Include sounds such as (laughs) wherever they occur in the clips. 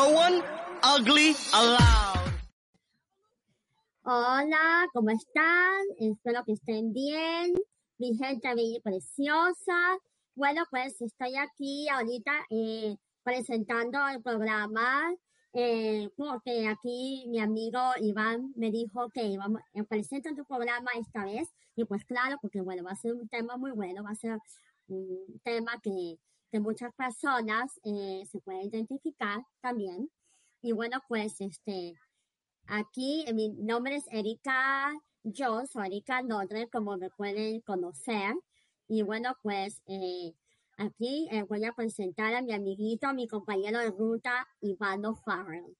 No one ugly allowed. Hola, ¿cómo están? Espero que estén bien. Mi gente bella y preciosa. Bueno, pues estoy aquí ahorita eh, presentando el programa eh, porque aquí mi amigo Iván me dijo que vamos, eh, presenta tu programa esta vez y pues claro, porque bueno, va a ser un tema muy bueno, va a ser un tema que, que muchas personas eh, se pueden identificar también. Y bueno, pues este, Aquí, eh, mi nombre es Erika Jones o Erika Nodre, como me pueden conocer. Y bueno, pues eh, aquí eh, voy a presentar a mi amiguito, a mi compañero de ruta, Ivano Farrell.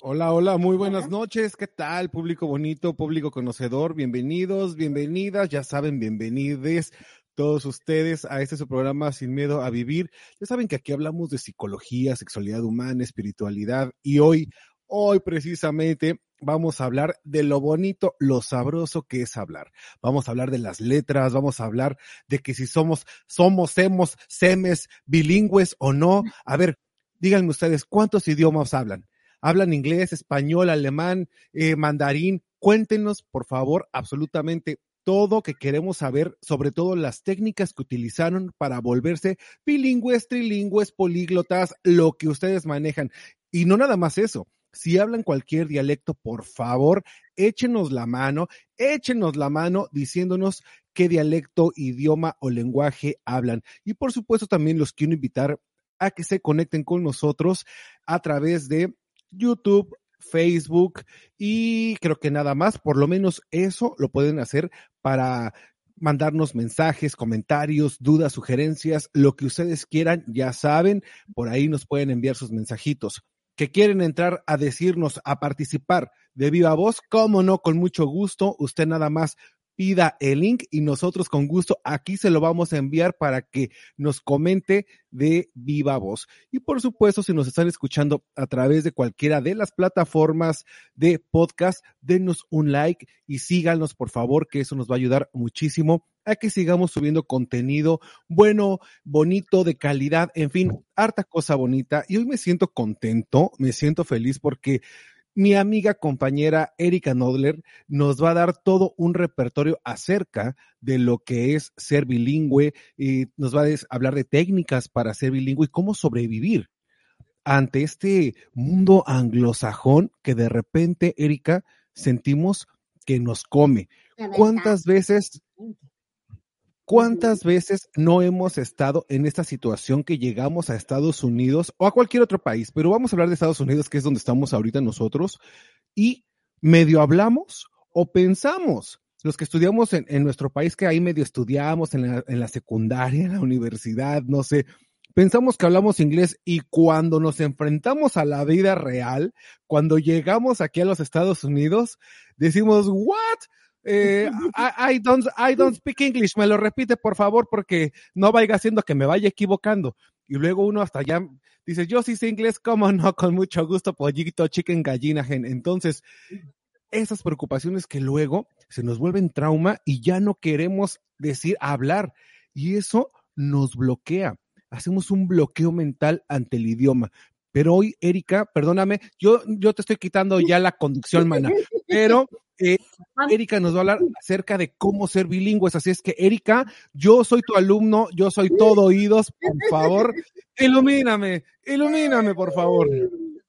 Hola, hola, muy buenas Hola. noches. ¿Qué tal, público bonito, público conocedor? Bienvenidos, bienvenidas, ya saben, bienvenides todos ustedes a este su programa Sin Miedo a Vivir. Ya saben que aquí hablamos de psicología, sexualidad humana, espiritualidad y hoy, hoy precisamente vamos a hablar de lo bonito, lo sabroso que es hablar. Vamos a hablar de las letras, vamos a hablar de que si somos, somos, hemos, semes, bilingües o no. A ver, díganme ustedes, ¿cuántos idiomas hablan? hablan inglés, español, alemán, eh, mandarín. Cuéntenos, por favor, absolutamente todo que queremos saber, sobre todo las técnicas que utilizaron para volverse bilingües, trilingües, políglotas, lo que ustedes manejan. Y no nada más eso. Si hablan cualquier dialecto, por favor, échenos la mano, échenos la mano diciéndonos qué dialecto, idioma o lenguaje hablan. Y por supuesto, también los quiero invitar a que se conecten con nosotros a través de YouTube, Facebook y creo que nada más, por lo menos eso lo pueden hacer para mandarnos mensajes, comentarios, dudas, sugerencias, lo que ustedes quieran, ya saben, por ahí nos pueden enviar sus mensajitos. Que quieren entrar a decirnos, a participar de viva voz, cómo no, con mucho gusto, usted nada más pida el link y nosotros con gusto aquí se lo vamos a enviar para que nos comente de viva voz. Y por supuesto, si nos están escuchando a través de cualquiera de las plataformas de podcast, denos un like y síganos, por favor, que eso nos va a ayudar muchísimo a que sigamos subiendo contenido bueno, bonito, de calidad, en fin, harta cosa bonita. Y hoy me siento contento, me siento feliz porque mi amiga compañera Erika Nodler nos va a dar todo un repertorio acerca de lo que es ser bilingüe y nos va a hablar de técnicas para ser bilingüe y cómo sobrevivir ante este mundo anglosajón que de repente, Erika, sentimos que nos come. ¿Cuántas veces ¿Cuántas veces no hemos estado en esta situación que llegamos a Estados Unidos o a cualquier otro país? Pero vamos a hablar de Estados Unidos, que es donde estamos ahorita nosotros, y medio hablamos o pensamos, los que estudiamos en, nuestro país, que ahí medio estudiamos en la, en la secundaria, en la universidad, no sé, pensamos que hablamos inglés y cuando nos enfrentamos a la vida real, cuando llegamos aquí a los Estados Unidos, decimos, ¿what? Eh, I, don't, I don't speak English, me lo repite por favor porque no vaya haciendo que me vaya equivocando. Y luego uno hasta ya dice, yo sí sé inglés, cómo no, con mucho gusto, pollito, chicken, gallina, gen. Entonces, esas preocupaciones que luego se nos vuelven trauma y ya no queremos decir, hablar. Y eso nos bloquea. Hacemos un bloqueo mental ante el idioma. Pero hoy, Erika, perdóname, yo, yo te estoy quitando ya la conducción, mana, pero eh, Erika nos va a hablar acerca de cómo ser bilingües. Así es que, Erika, yo soy tu alumno, yo soy todo oídos, por favor, ilumíname, ilumíname, por favor.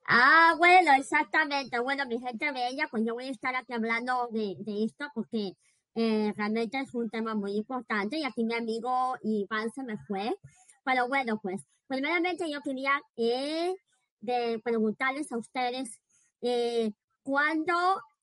Ah, bueno, exactamente. Bueno, mi gente bella, pues yo voy a estar aquí hablando de, de esto porque eh, realmente es un tema muy importante y aquí mi amigo Iván se me fue. Pero bueno, pues, primeramente yo quería eh, de preguntarles a ustedes eh, cuándo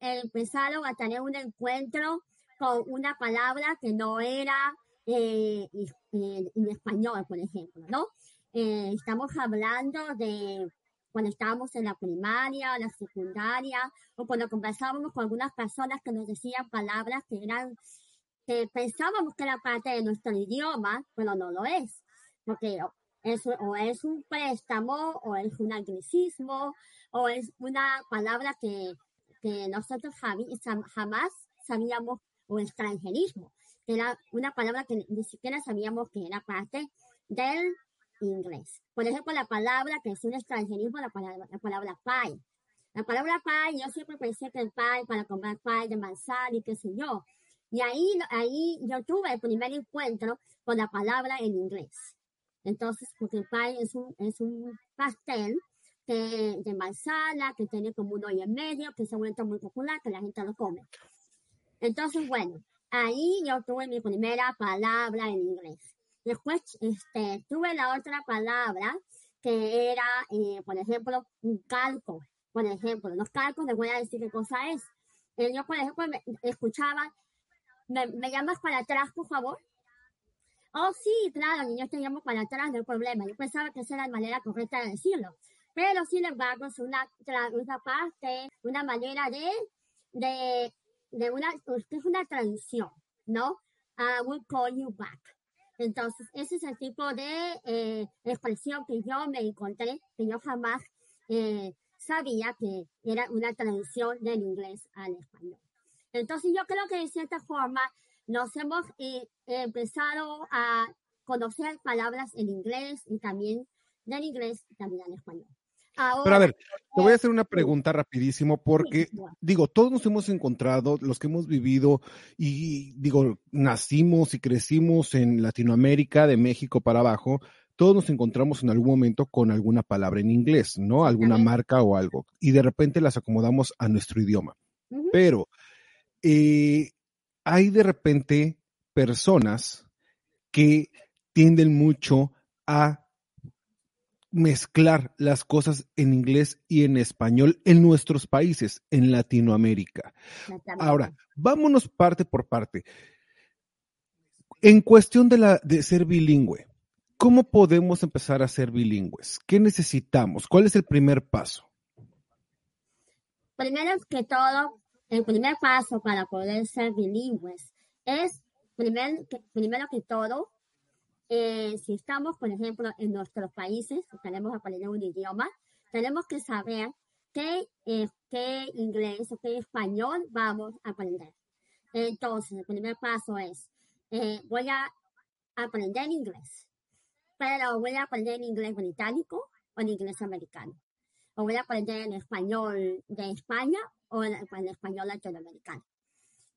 empezaron a tener un encuentro con una palabra que no era eh, en español, por ejemplo, ¿no? Eh, estamos hablando de cuando estábamos en la primaria, la secundaria, o cuando conversábamos con algunas personas que nos decían palabras que eran, que pensábamos que era parte de nuestro idioma, pero no lo es, porque es, o es un préstamo, o es un anglicismo, o es una palabra que, que nosotros jamás sabíamos, o extranjerismo, que era una palabra que ni siquiera sabíamos que era parte del inglés. Por ejemplo, la palabra que es un extranjerismo, la palabra, la palabra pie. La palabra pie, yo siempre pensé que el pie para comer pie de manzana y qué sé yo. Y ahí, ahí yo tuve el primer encuentro con la palabra en inglés. Entonces, porque el pie es un, pastel de manzana que tiene como un hoyo en medio, que se ha vuelto muy popular, que la gente lo come. Entonces, bueno, ahí yo tuve mi primera palabra en inglés. Después este, tuve la otra palabra que era, eh, por ejemplo, un calco. Por ejemplo, los calcos les voy a decir qué cosa es. Eh, yo, por ejemplo, me, escuchaba, me, llamas para atrás, por favor? Oh, sí, claro, niños te llamo para atrás, no hay problema. Yo pensaba que esa era la manera correcta de decirlo. Pero, sin embargo, es una, una parte, una manera de, de, de una, es una traducción, ¿no? I will call you back. Entonces, ese es el tipo de eh, expresión que yo me encontré, que yo jamás eh, sabía que era una traducción del inglés al español. Entonces, yo creo que de cierta forma nos hemos eh, empezado a conocer palabras en inglés y también del inglés y también al español. Pero a ver, te voy a hacer una pregunta rapidísimo porque, digo, todos nos hemos encontrado, los que hemos vivido y, digo, nacimos y crecimos en Latinoamérica, de México para abajo, todos nos encontramos en algún momento con alguna palabra en inglés, ¿no? Alguna marca o algo. Y de repente las acomodamos a nuestro idioma. Pero eh, hay de repente personas que tienden mucho a mezclar las cosas en inglés y en español en nuestros países, en Latinoamérica. Ahora, vámonos parte por parte. En cuestión de, la, de ser bilingüe, ¿cómo podemos empezar a ser bilingües? ¿Qué necesitamos? ¿Cuál es el primer paso? Primero que todo, el primer paso para poder ser bilingües es, primero que todo, eh, si estamos, por ejemplo, en nuestros países, queremos aprender un idioma, tenemos que saber qué, eh, qué inglés o qué español vamos a aprender. Entonces, el primer paso es, eh, voy a aprender inglés, pero voy a aprender en inglés británico o inglés americano. O voy a aprender en español de España o en, español latinoamericano.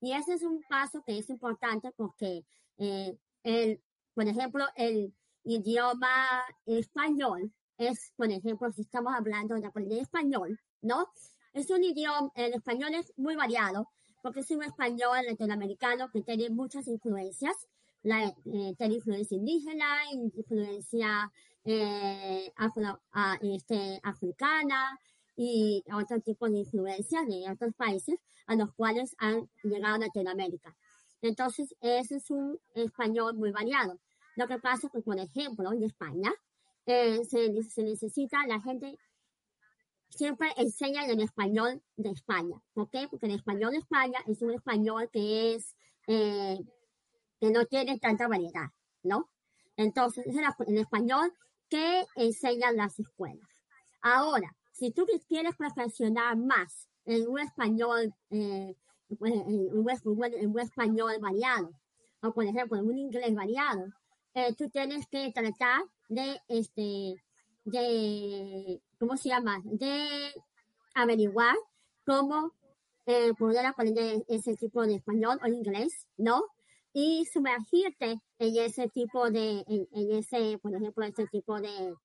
Y ese es un paso que es importante porque el, por ejemplo, el idioma español es, por ejemplo, si estamos hablando de aprender español, ¿no? Es un idioma, el español es muy variado, porque es un español latinoamericano que tiene muchas influencias, la, eh, tiene influencia indígena, influencia eh, este, africana y otro tipo de influencias de otros países a los cuales han llegado a Latinoamérica. Entonces, ese es un español muy variado. Lo que pasa es que, por ejemplo, en España, eh, se, necesita, la gente siempre enseña en español de España. ¿Por qué? Porque el español de España es un español que es, eh, que no tiene tanta variedad, ¿no? Entonces, es el español que enseñan las escuelas. Ahora, si tú quieres perfeccionar más en un español, eh, pues, en un, en un español variado, o por ejemplo en un inglés variado, eh, tú tienes que tratar de, este, de, ¿cómo se llama? De averiguar cómo eh, poder aprender ese tipo de español o inglés, ¿no? Y sumergirte en ese tipo de, en, en ese, por ejemplo, ese tipo de,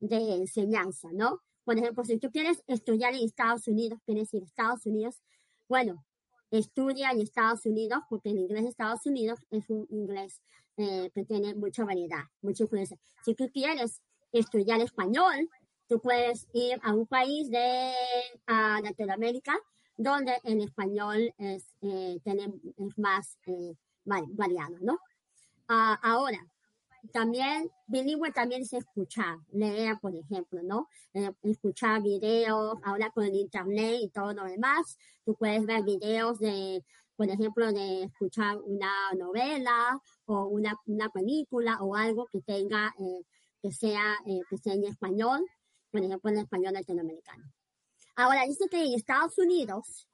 de enseñanza, ¿no? Por ejemplo, si tú quieres estudiar en Estados Unidos, quieres ir a Estados Unidos, bueno, estudia en Estados Unidos porque el inglés de Estados Unidos es un inglés eh, que tiene mucha variedad, mucha influencia. Si tú quieres estudiar español, tú puedes ir a un país de a Latinoamérica donde el español es, eh, tiene, es más eh, variado, ¿no? Ah, ahora, también bilingüe también es escuchar, leer, por ejemplo, ¿no? Eh, escuchar videos, ahora con el internet y todo lo demás, tú puedes ver videos de, por ejemplo, de escuchar una novela o una, una película o algo que tenga, eh, que sea, eh, que sea en español, por ejemplo, en español latinoamericano. Ahora, dice que en Estados Unidos,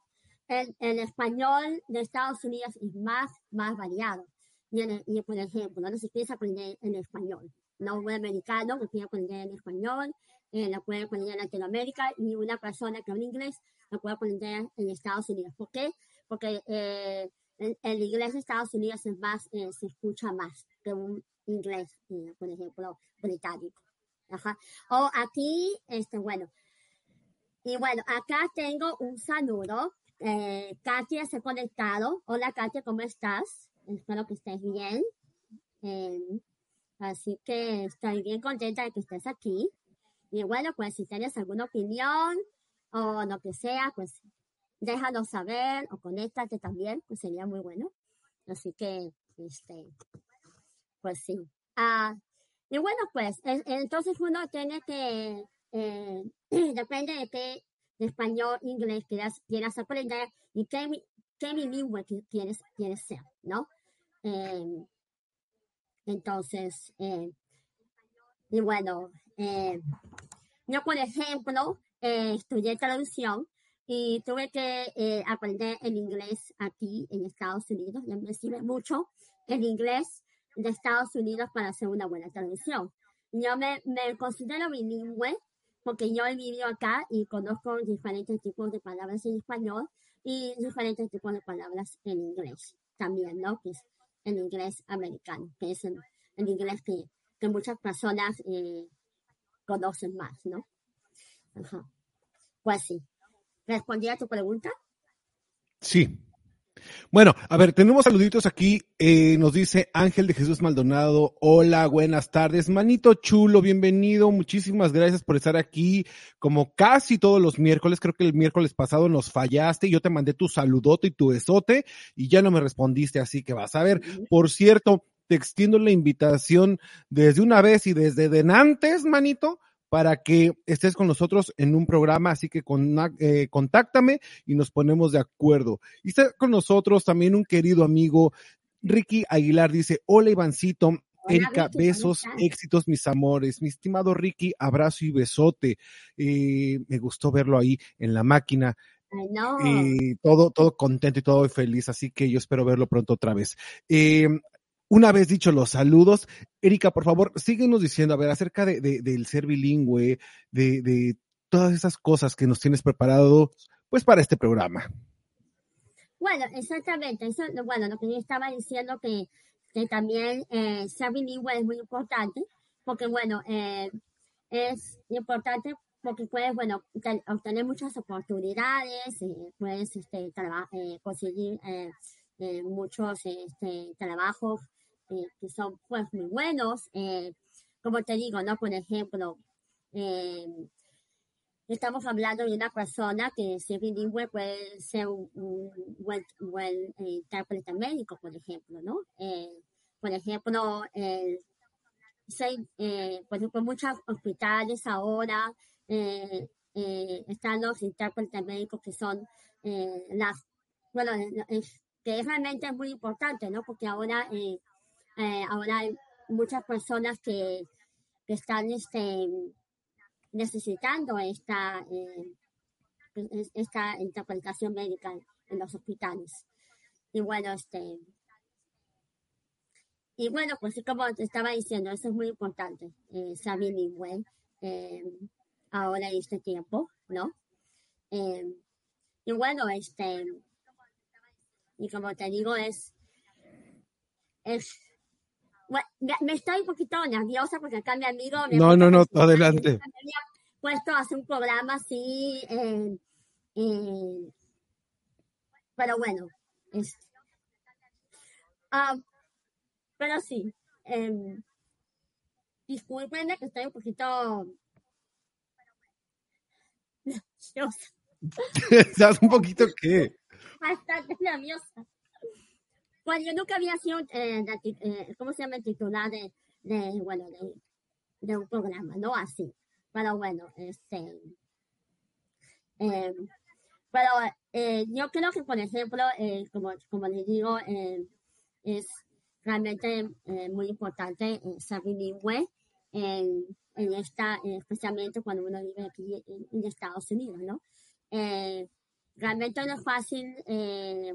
el, el español de Estados Unidos es más, más variado. Y, y por ejemplo, no se empieza aprender en español. No un americano que quiere aprender en español, eh, la puede aprender en Latinoamérica y una persona que habla inglés la puede aprender en Estados Unidos. ¿Por qué? Porque eh, el, inglés de Estados Unidos es más, eh, se escucha más que un inglés, eh, por ejemplo, británico. Ajá. O aquí, este, bueno. Y bueno, acá tengo un saludo. Katia se ha conectado. Hola Katia, ¿cómo estás? Espero que estés bien. Eh, así que estoy bien contenta de que estés aquí. Y bueno, pues si tienes alguna opinión o lo que sea, pues déjalo saber o conéctate también, pues sería muy bueno. Así que, este, pues sí. Ah, y bueno, pues es, entonces uno tiene que, eh, (clears throat) depende de qué español, inglés quieras, quieras aprender y qué, qué bilingüe quieres, quieres ser, ¿no? Eh, entonces, eh, y bueno, eh, yo por ejemplo, estudié traducción y tuve que aprender el inglés aquí en Estados Unidos. Ya me sirve mucho el inglés de Estados Unidos para hacer una buena traducción. Yo me, me considero bilingüe porque yo he vivido acá y conozco diferentes tipos de palabras en español y diferentes tipos de palabras en inglés también, ¿no? Que es el inglés americano, que es el, el inglés que, que, muchas personas eh, conocen más, ¿no? Ajá. Pues sí. ¿Respondí a tu pregunta? Sí. Bueno, a ver, tenemos saluditos aquí. Eh, nos dice Ángel de Jesús Maldonado. Hola, buenas tardes. Manito chulo, bienvenido. Muchísimas gracias por estar aquí. Como casi todos los miércoles, creo que el miércoles pasado nos fallaste. Yo te mandé tu saludote y tu besote y ya no me respondiste, así que vas a ver. Por cierto, te extiendo la invitación desde una vez y desde denantes, manito, para que estés con nosotros en un programa, así que con, eh, contáctame y nos ponemos de acuerdo. Y está con nosotros también un querido amigo, Ricky Aguilar, dice, hola Ivancito, Erika, besos, éxitos, mis amores. Mi estimado Ricky, abrazo y besote. Eh, me gustó verlo ahí en la máquina. Y todo, todo contento y todo feliz, así que yo espero verlo pronto otra vez. Eh, una vez dicho los saludos, Erika, por favor, síguenos diciendo, a ver, acerca de, de del ser bilingüe, de, de, todas esas cosas que nos tienes preparado, pues, para este programa. Bueno, exactamente. Eso, bueno, lo que yo estaba diciendo que, que también eh, ser bilingüe es muy importante, porque, bueno, eh, es importante porque puedes, bueno, obtener muchas oportunidades, eh, puedes este, eh, conseguir eh, muchos este, trabajos eh, que son pues muy buenos. Eh, como te digo, ¿no? Por ejemplo, eh, estamos hablando de una persona que si es bilingüe puede ser un, un buen, buen intérprete médico, por ejemplo, ¿no? por ejemplo, soy, por ejemplo, muchos hospitales ahora están los intérpretes médicos que son las, bueno, que realmente es muy importante, ¿no? Porque ahora eh, eh, ahora hay muchas personas que, que están este, necesitando esta, eh, esta interpretación médica en los hospitales. Y bueno, este, y bueno, pues como te estaba diciendo, eso es muy importante, eh, ser bilingüe. Eh, ahora en este tiempo, ¿no? Y bueno, este, y como te digo, es, es, bueno, me, estoy un poquito nerviosa porque acá mi amigo me No, no, no, adelante. me había puesto a hacer un programa así, eh, eh, pero bueno, es, ah, pero sí, eh, que estoy un poquito (laughs) nerviosa, (laughs) ¿Sabes un poquito qué? bastante nerviosa. Bueno, yo nunca había sido, eh, ti- eh, ¿cómo se llama? Titular de, de bueno, de, de un programa, ¿no? Así. Pero bueno, este, eh, pero eh, yo creo que, por ejemplo, eh, como, como les digo, eh, es realmente muy importante ser bilingüe en, en esta, especialmente cuando uno vive aquí en, en Estados Unidos, ¿no? Realmente no es fácil,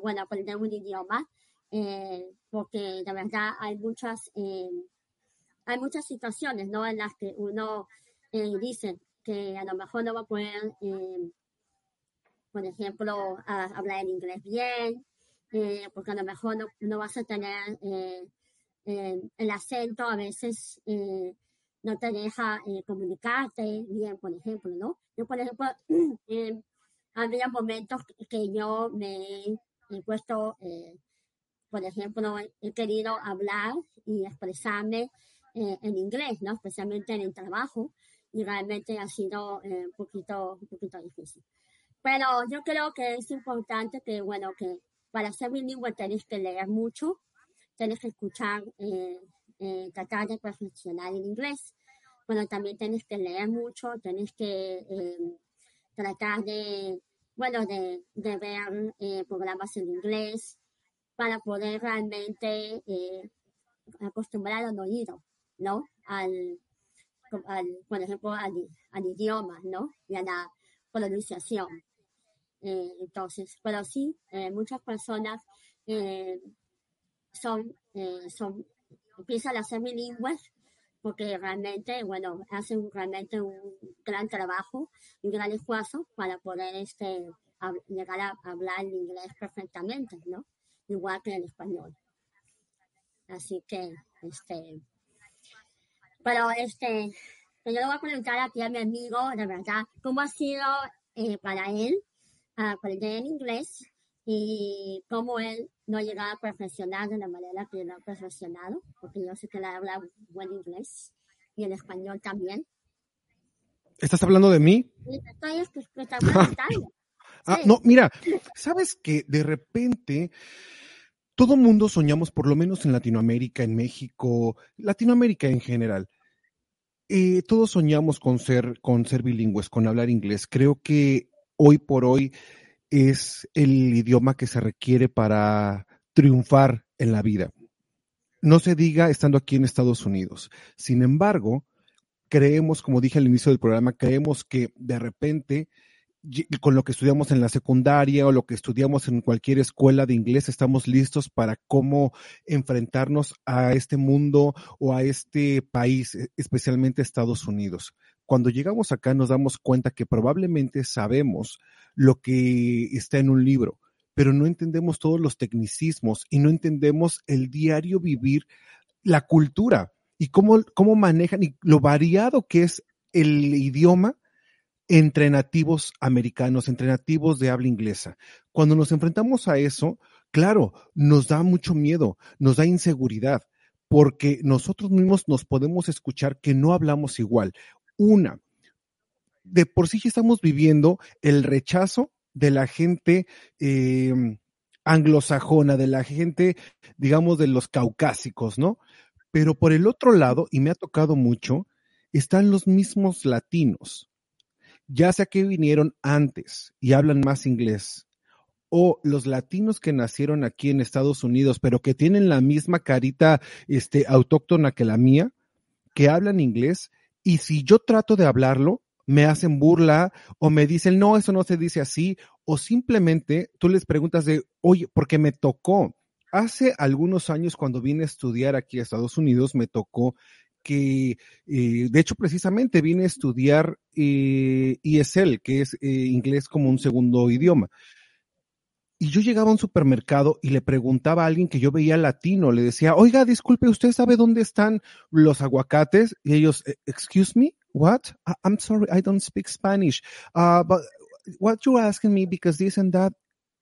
bueno, aprender un idioma, eh, porque de verdad hay muchas, eh, hay muchas situaciones, ¿no? En las que uno eh, dice que a lo mejor no va a poder, eh, por ejemplo, a- hablar en inglés bien, eh, porque a lo mejor no, no vas a tener el acento, a veces no te deja eh, comunicarte bien, por ejemplo, ¿no? Yo, por ejemplo, (clears throat) eh, había momentos que yo me he puesto, eh, por ejemplo, he querido hablar y expresarme eh, en inglés, ¿no? Especialmente en el trabajo, y realmente ha sido eh, un poquito, un poquito difícil. Pero yo creo que es importante que, bueno, que para ser bilingüe tenés que leer mucho, tenés que escuchar, eh, eh, tratar de perfeccionar el inglés. Bueno, también tenés que leer mucho, tenés que eh, tratar de, bueno, de, de ver eh, programas en inglés para poder realmente eh, acostumbrar al oído, ¿no? Al, por ejemplo, al, al idioma, ¿no? Y a la pronunciación. Eh, entonces, pero sí, eh, muchas personas eh, son, son, empiezan a ser bilingües porque realmente, bueno, hacen realmente un gran trabajo, un gran esfuerzo para poder este, llegar a hablar inglés perfectamente, ¿no? Igual que el español. Así que, este, pero este, yo le voy a preguntar aquí a mi amigo, de verdad, cómo ha sido eh, para él aprender el inglés y cómo él no ha llegado a perfeccionar de la manera que lo ha perfeccionado, porque yo sé que él habla buen inglés y el español también. ¿Estás hablando de mí? Y estoy estoy (laughs) preguntando. Ah, no, mira, sabes que de repente todo mundo soñamos, por lo menos en Latinoamérica, en México, Latinoamérica en general. eh, todos soñamos con ser, con ser bilingües, con hablar inglés. Creo que hoy por hoy es el idioma que se requiere para triunfar en la vida. No se diga estando aquí en Estados Unidos. Sin embargo, creemos, como dije al inicio del programa, creemos que de repente con lo que estudiamos en la secundaria o lo que estudiamos en cualquier escuela de inglés, estamos listos para cómo enfrentarnos a este mundo o a este país, e- especialmente Estados Unidos. Cuando llegamos acá nos damos cuenta que probablemente sabemos lo que está en un libro, pero no entendemos todos los tecnicismos y no entendemos el diario vivir, la cultura y cómo, cómo manejan y lo variado que es el idioma entre nativos americanos, entre nativos de habla inglesa. Cuando nos enfrentamos a eso, claro, nos da mucho miedo, nos da inseguridad, porque nosotros mismos nos podemos escuchar que no hablamos igual. Una, de por sí estamos viviendo el rechazo de la gente eh, anglosajona, de la gente, digamos, de los caucásicos, ¿no? Pero por el otro lado, y me ha tocado mucho, están los mismos latinos ya sea que vinieron antes y hablan más inglés, o los latinos que nacieron aquí en Estados Unidos, pero que tienen la misma carita este, autóctona que la mía, que hablan inglés, y si yo trato de hablarlo, me hacen burla o me dicen, no, eso no se dice así, o simplemente tú les preguntas de, oye, porque me tocó. Hace algunos años cuando vine a estudiar aquí a Estados Unidos, me tocó que, eh, de hecho, precisamente vine a estudiar eh, ESL, que es eh, inglés como un segundo idioma. Y yo llegaba a un supermercado y le preguntaba a alguien que yo veía latino, le decía, oiga, disculpe, ¿usted sabe dónde están los aguacates? Y ellos, "Eh, excuse me, what? "I- I'm sorry, I don't speak Spanish. Uh, but what you asking me because this and that?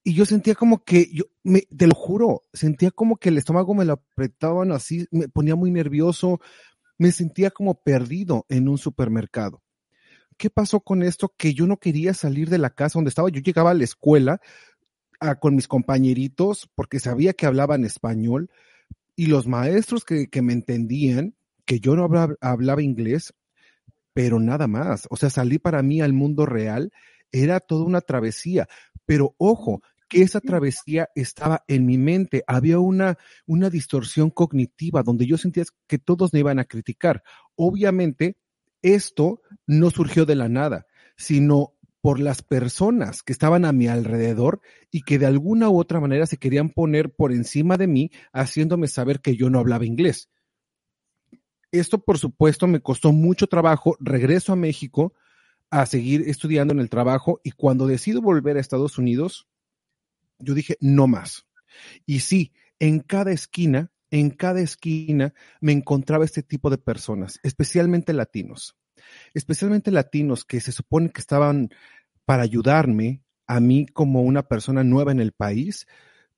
Y yo sentía como que, yo, me, te lo juro, sentía como que el estómago me lo apretaban así, me ponía muy nervioso, me sentía como perdido en un supermercado. ¿Qué pasó con esto? Que yo no quería salir de la casa donde estaba. Yo llegaba a la escuela a- con mis compañeritos porque sabía que hablaban español y los maestros que, me entendían, que yo no hablaba, hablaba inglés, pero nada más. O sea, salí para mí al mundo real era toda una travesía. Pero ojo, que esa travesía estaba en mi mente. Había una, una distorsión cognitiva donde yo sentía que todos me iban a criticar. Obviamente, esto no surgió de la nada, sino por las personas que estaban a mi alrededor y que de alguna u otra manera se querían poner por encima de mí, haciéndome saber que yo no hablaba inglés. Esto, por supuesto, me costó mucho trabajo. Regreso a México a seguir estudiando en el trabajo y cuando decido volver a Estados Unidos, yo dije, no más. Y sí, en cada esquina, en cada esquina me encontraba este tipo de personas, especialmente latinos, especialmente latinos que se supone que estaban para ayudarme a mí como una persona nueva en el país.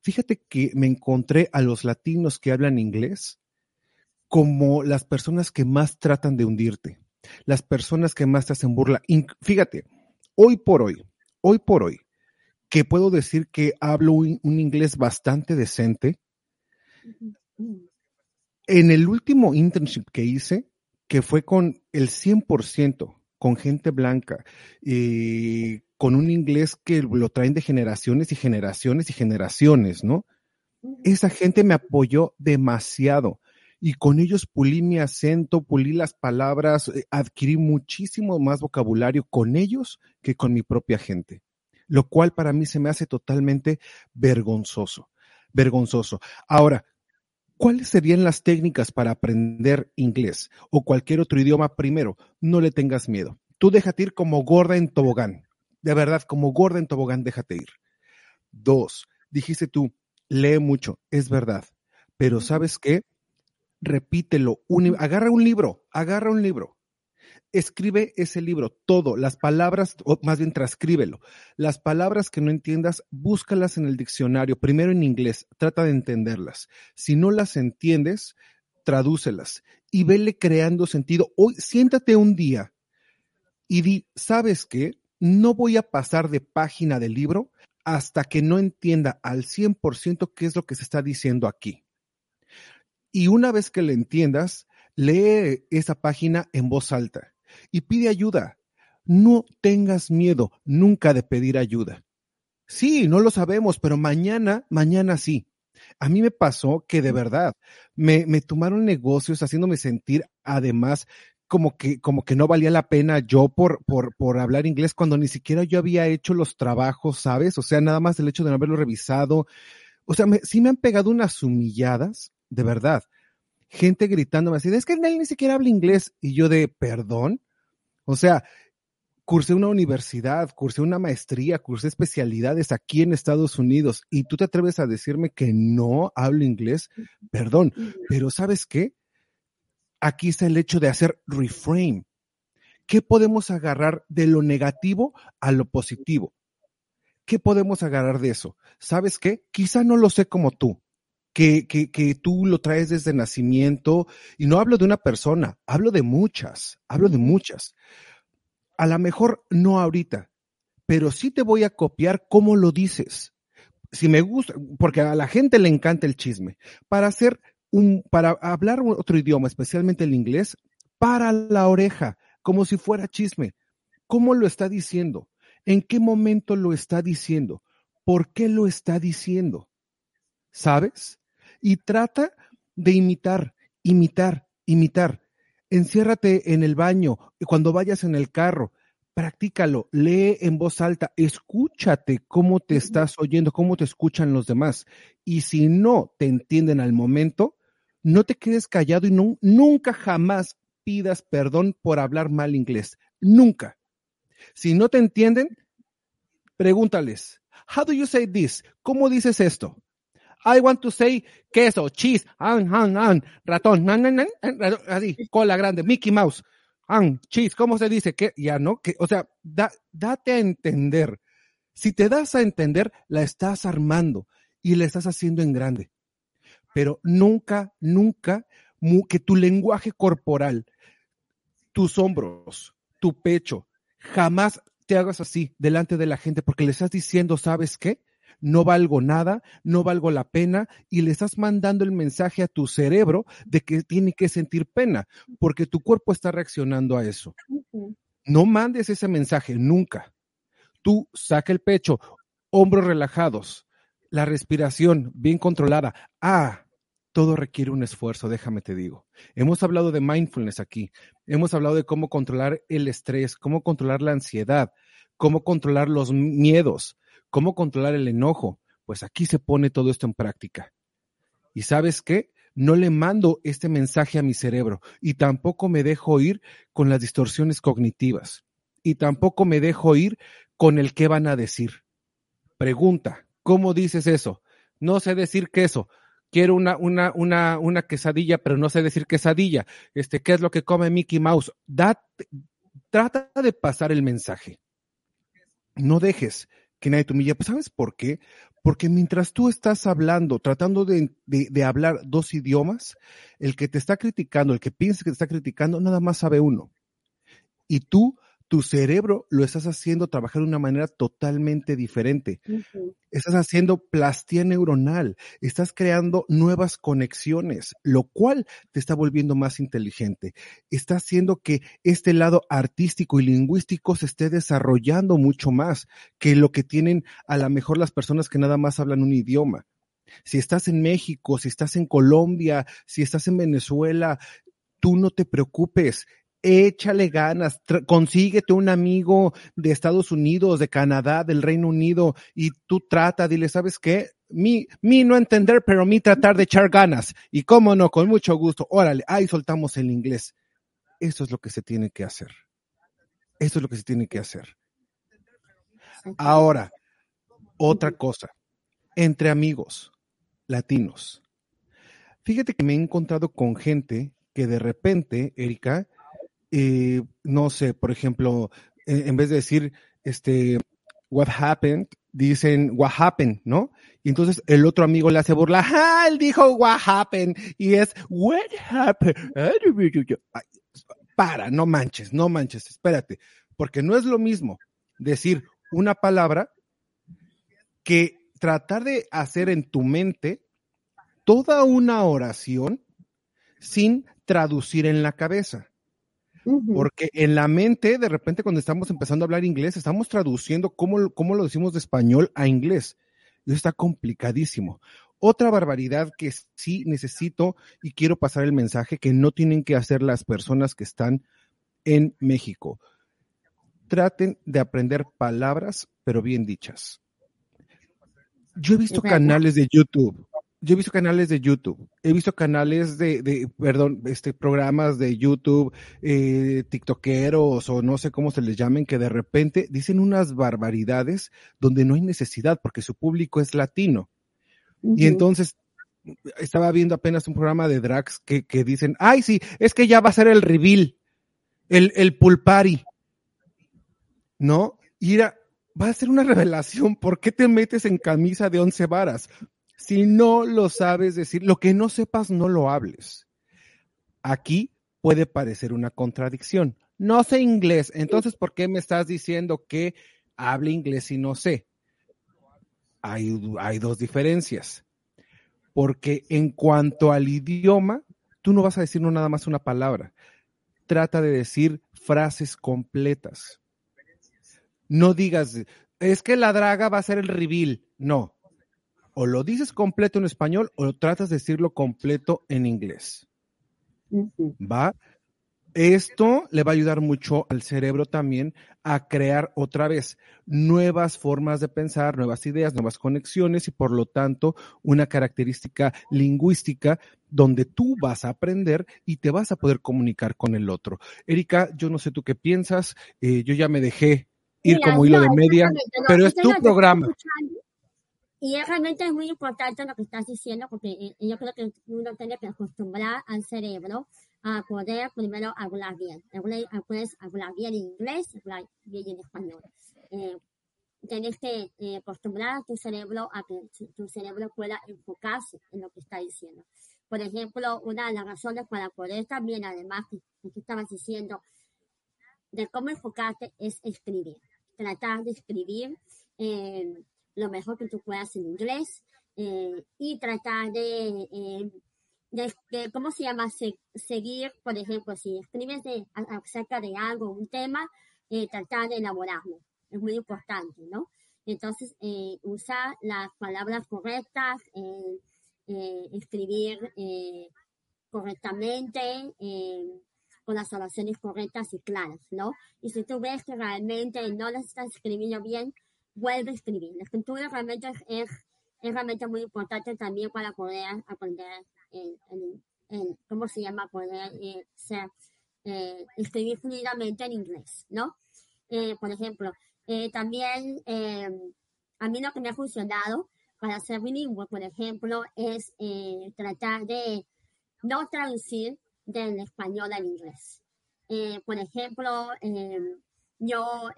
Fíjate que me encontré a los latinos que hablan inglés como las personas que más tratan de hundirte, las personas que más te hacen burla. Fíjate, hoy por hoy, hoy por hoy, que puedo decir que hablo un, un inglés bastante decente. En el último internship que hice, que fue con el 100%, con gente blanca, eh, con un inglés que lo traen de generaciones y generaciones y generaciones, ¿no? Esa gente me apoyó demasiado y con ellos pulí mi acento, pulí las palabras, eh, adquirí muchísimo más vocabulario con ellos que con mi propia gente, lo cual para mí se me hace totalmente vergonzoso, vergonzoso. Ahora, ¿cuáles serían las técnicas para aprender inglés o cualquier otro idioma primero? No le tengas miedo. Tú déjate ir como gorda en tobogán. De verdad, como gorda en tobogán, déjate ir. Dos, dijiste tú, lee mucho, es verdad. Pero ¿sabes qué? Repítelo. Un- agarra un libro, agarra un libro. Escribe ese libro, todo, las palabras, o más bien transcríbelo. Las palabras que no entiendas, búscalas en el diccionario, primero en inglés, trata de entenderlas. Si no las entiendes, tradúcelas y vele creando sentido. Hoy, siéntate un día y di, ¿sabes qué? No voy a pasar de página del libro hasta que no entienda al 100% qué es lo que se está diciendo aquí. Y una vez que le entiendas, lee esa página en voz alta y pide ayuda. No tengas miedo nunca de pedir ayuda. Sí, no lo sabemos, pero mañana, mañana sí. A mí me pasó que de verdad me, me tomaron negocios haciéndome sentir además como que, como que no valía la pena yo por, por, por hablar inglés cuando ni siquiera yo había hecho los trabajos, ¿sabes? O sea, nada más el hecho de no haberlo revisado. O sea, me, sí me han pegado unas humilladas, de verdad. Gente gritándome así, es que él ni siquiera habla inglés. Y yo de, perdón. O sea, cursé una universidad, cursé una maestría, cursé especialidades aquí en Estados Unidos y tú te atreves a decirme que no hablo inglés, perdón, pero ¿sabes qué? Aquí está el hecho de hacer reframe. ¿Qué podemos agarrar de lo negativo a lo positivo? ¿Qué podemos agarrar de eso? ¿Sabes qué? Quizá no lo sé como tú, que, que, que tú lo traes desde nacimiento y no hablo de una persona, hablo de muchas, hablo de muchas a lo mejor no ahorita, pero sí te voy a copiar cómo lo dices. Si me gusta, porque a la gente le encanta el chisme. Para hacer un, para hablar otro idioma, especialmente el inglés, para la oreja, como si fuera chisme. ¿Cómo lo está diciendo? ¿En qué momento lo está diciendo? ¿Por qué lo está diciendo? ¿Sabes? Y trata de imitar, imitar, imitar enciérrate en el baño, cuando vayas en el carro, practícalo, lee en voz alta, escúchate cómo te estás oyendo, cómo te escuchan los demás. Y si no te entienden al momento, no te quedes callado y no, nunca jamás pidas perdón por hablar mal inglés. Nunca. Si no te entienden, pregúntales. How do you say this? ¿Cómo dices esto? I want to say queso, cheese, an, an, an, ratón, nan, nan, nan, así, cola grande, Mickey Mouse, an, cheese, ¿cómo se dice? que Ya, ¿no? Que, o sea, da, date a entender. Si te das a entender, la estás armando y la estás haciendo en grande. Pero nunca, nunca que tu lenguaje corporal, tus hombros, tu pecho, jamás te hagas así delante de la gente porque le estás diciendo, ¿sabes qué? No valgo nada, no valgo la pena y le estás mandando el mensaje a tu cerebro de que tiene que sentir pena porque tu cuerpo está reaccionando a eso. No mandes ese mensaje nunca. Tú saca el pecho, hombros relajados, la respiración bien controlada. Ah, todo requiere un esfuerzo, déjame te digo. Hemos hablado de mindfulness aquí, hemos hablado de cómo controlar el estrés, cómo controlar la ansiedad, cómo controlar los miedos, ¿Cómo controlar el enojo? Pues aquí se pone todo esto en práctica. ¿Y sabes qué? No le mando este mensaje a mi cerebro y tampoco me dejo ir con las distorsiones cognitivas y tampoco me dejo ir con el qué van a decir. Pregunta, ¿cómo dices eso? No sé decir queso. Quiero una, una, una, una quesadilla, pero no sé decir quesadilla. Este, ¿qué es lo que come Mickey Mouse? trata de pasar el mensaje. No dejes que nadie te humilla. Pues, ¿sabes por qué? Porque mientras tú estás hablando, tratando de, de, hablar dos idiomas, el que te está criticando, el que piensa que te está criticando, nada más sabe uno. Y tú tu cerebro lo estás haciendo trabajar de una manera totalmente diferente. Estás haciendo plastía neuronal, estás creando nuevas conexiones, lo cual te está volviendo más inteligente. Está haciendo que este lado artístico y lingüístico se esté desarrollando mucho más que lo que tienen a lo mejor las personas que nada más hablan un idioma. Si estás en México, si estás en Colombia, si estás en Venezuela, tú no te preocupes échale ganas, consíguete un amigo de Estados Unidos, de Canadá, del Reino Unido, y tú trata, dile, ¿sabes qué? Mi, mi no entender, pero mi tratar de echar ganas. Y cómo no, con mucho gusto, órale, ahí soltamos el inglés. Eso es lo que se tiene que hacer. Eso es lo que se tiene que hacer. Ahora, otra cosa, entre amigos latinos. Fíjate que me he encontrado con gente que de repente, Erika, eh, no sé, por ejemplo, en, vez de decir, este, what happened, dicen what happened, ¿no? Y entonces el otro amigo le hace burla, ¡ah! Él dijo what happened, y es what happened. Para, no manches, no manches, espérate, porque no es lo mismo decir una palabra que tratar de hacer en tu mente toda una oración sin traducir en la cabeza. Porque en la mente, de repente, cuando estamos empezando a hablar inglés, estamos traduciendo cómo, cómo lo decimos de español a inglés. Eso está complicadísimo. Otra barbaridad que sí necesito y quiero pasar el mensaje que no tienen que hacer las personas que están en México. Traten de aprender palabras, pero bien dichas. Yo he visto canales de YouTube yo he visto canales de YouTube, he visto canales de, de perdón, este, programas de YouTube, eh, TikTokeros o no sé cómo se les llamen, que de repente dicen unas barbaridades donde no hay necesidad porque su público es latino. Y entonces estaba viendo apenas un programa de drags que, que, dicen, ay, sí, es que ya va a ser el reveal, el, el pulpari, ¿no? Y era, va a ser una (laughs) revelación, ¿por qué te metes en camisa de once varas? Si no lo sabes decir, lo que no sepas, no lo hables. Aquí puede parecer una contradicción. No sé inglés, entonces, ¿por qué me estás diciendo que hable inglés y no sé? Hay, hay dos diferencias. Porque en cuanto al idioma, tú no vas a decir nada más una palabra. Trata de decir frases completas. No digas, es que la draga va a ser el reveal. No, o lo dices completo en español o tratas de decirlo completo en inglés. ¿Va? Esto le va a ayudar mucho al cerebro también a crear otra vez nuevas formas de pensar, nuevas ideas, nuevas conexiones y por lo tanto una característica lingüística donde tú vas a aprender y te vas a poder comunicar con el otro. Erika, yo no sé tú qué piensas, eh, yo ya me dejé ir Mira, como hilo no, de media, no, pero es tu programa. Y realmente es muy importante lo que estás diciendo porque eh, yo creo que uno tiene que acostumbrar al cerebro a poder primero hablar bien. Puedes hablar bien en inglés, hablar bien en español. Eh, tienes que eh, acostumbrar a tu cerebro a que tu cerebro pueda enfocarse en lo que está diciendo. Por ejemplo, una de las razones para poder también, además, que, que estabas diciendo, de cómo enfocarte es escribir. Tratar de escribir eh, lo mejor que tú puedas en inglés eh, y tratar de, eh, de, de- ¿cómo se llama? Se- seguir, por ejemplo, si escribes de, acerca de algo, un tema, eh, tratar de elaborarlo. Es muy importante, ¿no? Entonces, usar las palabras correctas, escribir correctamente, con las oraciones correctas y claras, ¿no? Y si tú ves que realmente no las estás escribiendo bien, vuelve a escribir. La escritura realmente es, es, es realmente muy importante también para poder aprender en, en- en- ¿cómo se llama? Poder eh, ser, eh, escribir fluidamente en inglés, ¿no? Eh, por ejemplo, eh, también a mí lo que me ha funcionado para ser bilingüe, por ejemplo, es tratar de no traducir del español al inglés. Por ejemplo, yo,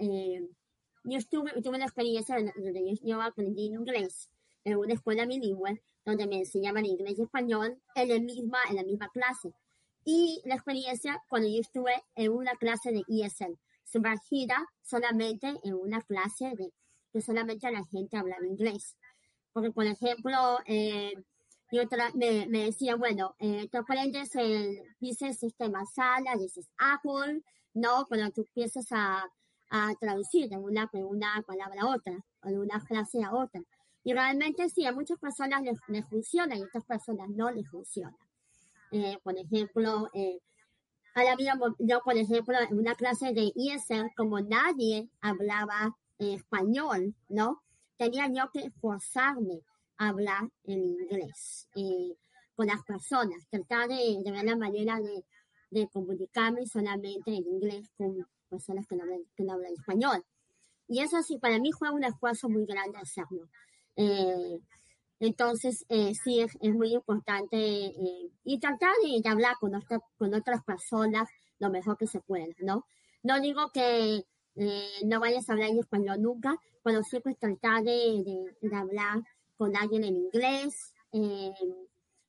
yo estuve, tuve una experiencia en- donde yo, yo aprendí inglés en una escuela bilingüe donde me enseñaban inglés y español en la misma, en la misma clase. Y la experiencia cuando yo estuve en una clase de ESL, sumergida solamente en una clase de que solamente la gente hablaba inglés. Porque, por ejemplo, eh, yo me, me decía, bueno, eh, tú aprendes el, dices sistema sala, dices Apple, ¿no? Cuando tú empiezas a, a traducir de una, de una palabra a otra, o de una clase a otra. Y realmente sí, a muchas personas les, les funciona y a otras personas no les funciona. Eh, por ejemplo, eh, ahora mismo, yo, por ejemplo, en una clase de ESL, como nadie hablaba eh, español, ¿no? Tenía yo que forzarme a hablar en inglés eh, con las personas, tratar de, de ver la manera de, de comunicarme solamente en inglés con personas que no hablan, que no hablan español. Y eso sí, para mí fue un esfuerzo muy grande hacerlo. Eh, entonces, eh, sí, es, es muy importante eh, y tratar de, de hablar con, otra- con otras personas lo mejor que se pueda, ¿no? No digo que eh, no vayas a hablar en español nunca, pero sí pues tratar de, de- de hablar con alguien en inglés, eh,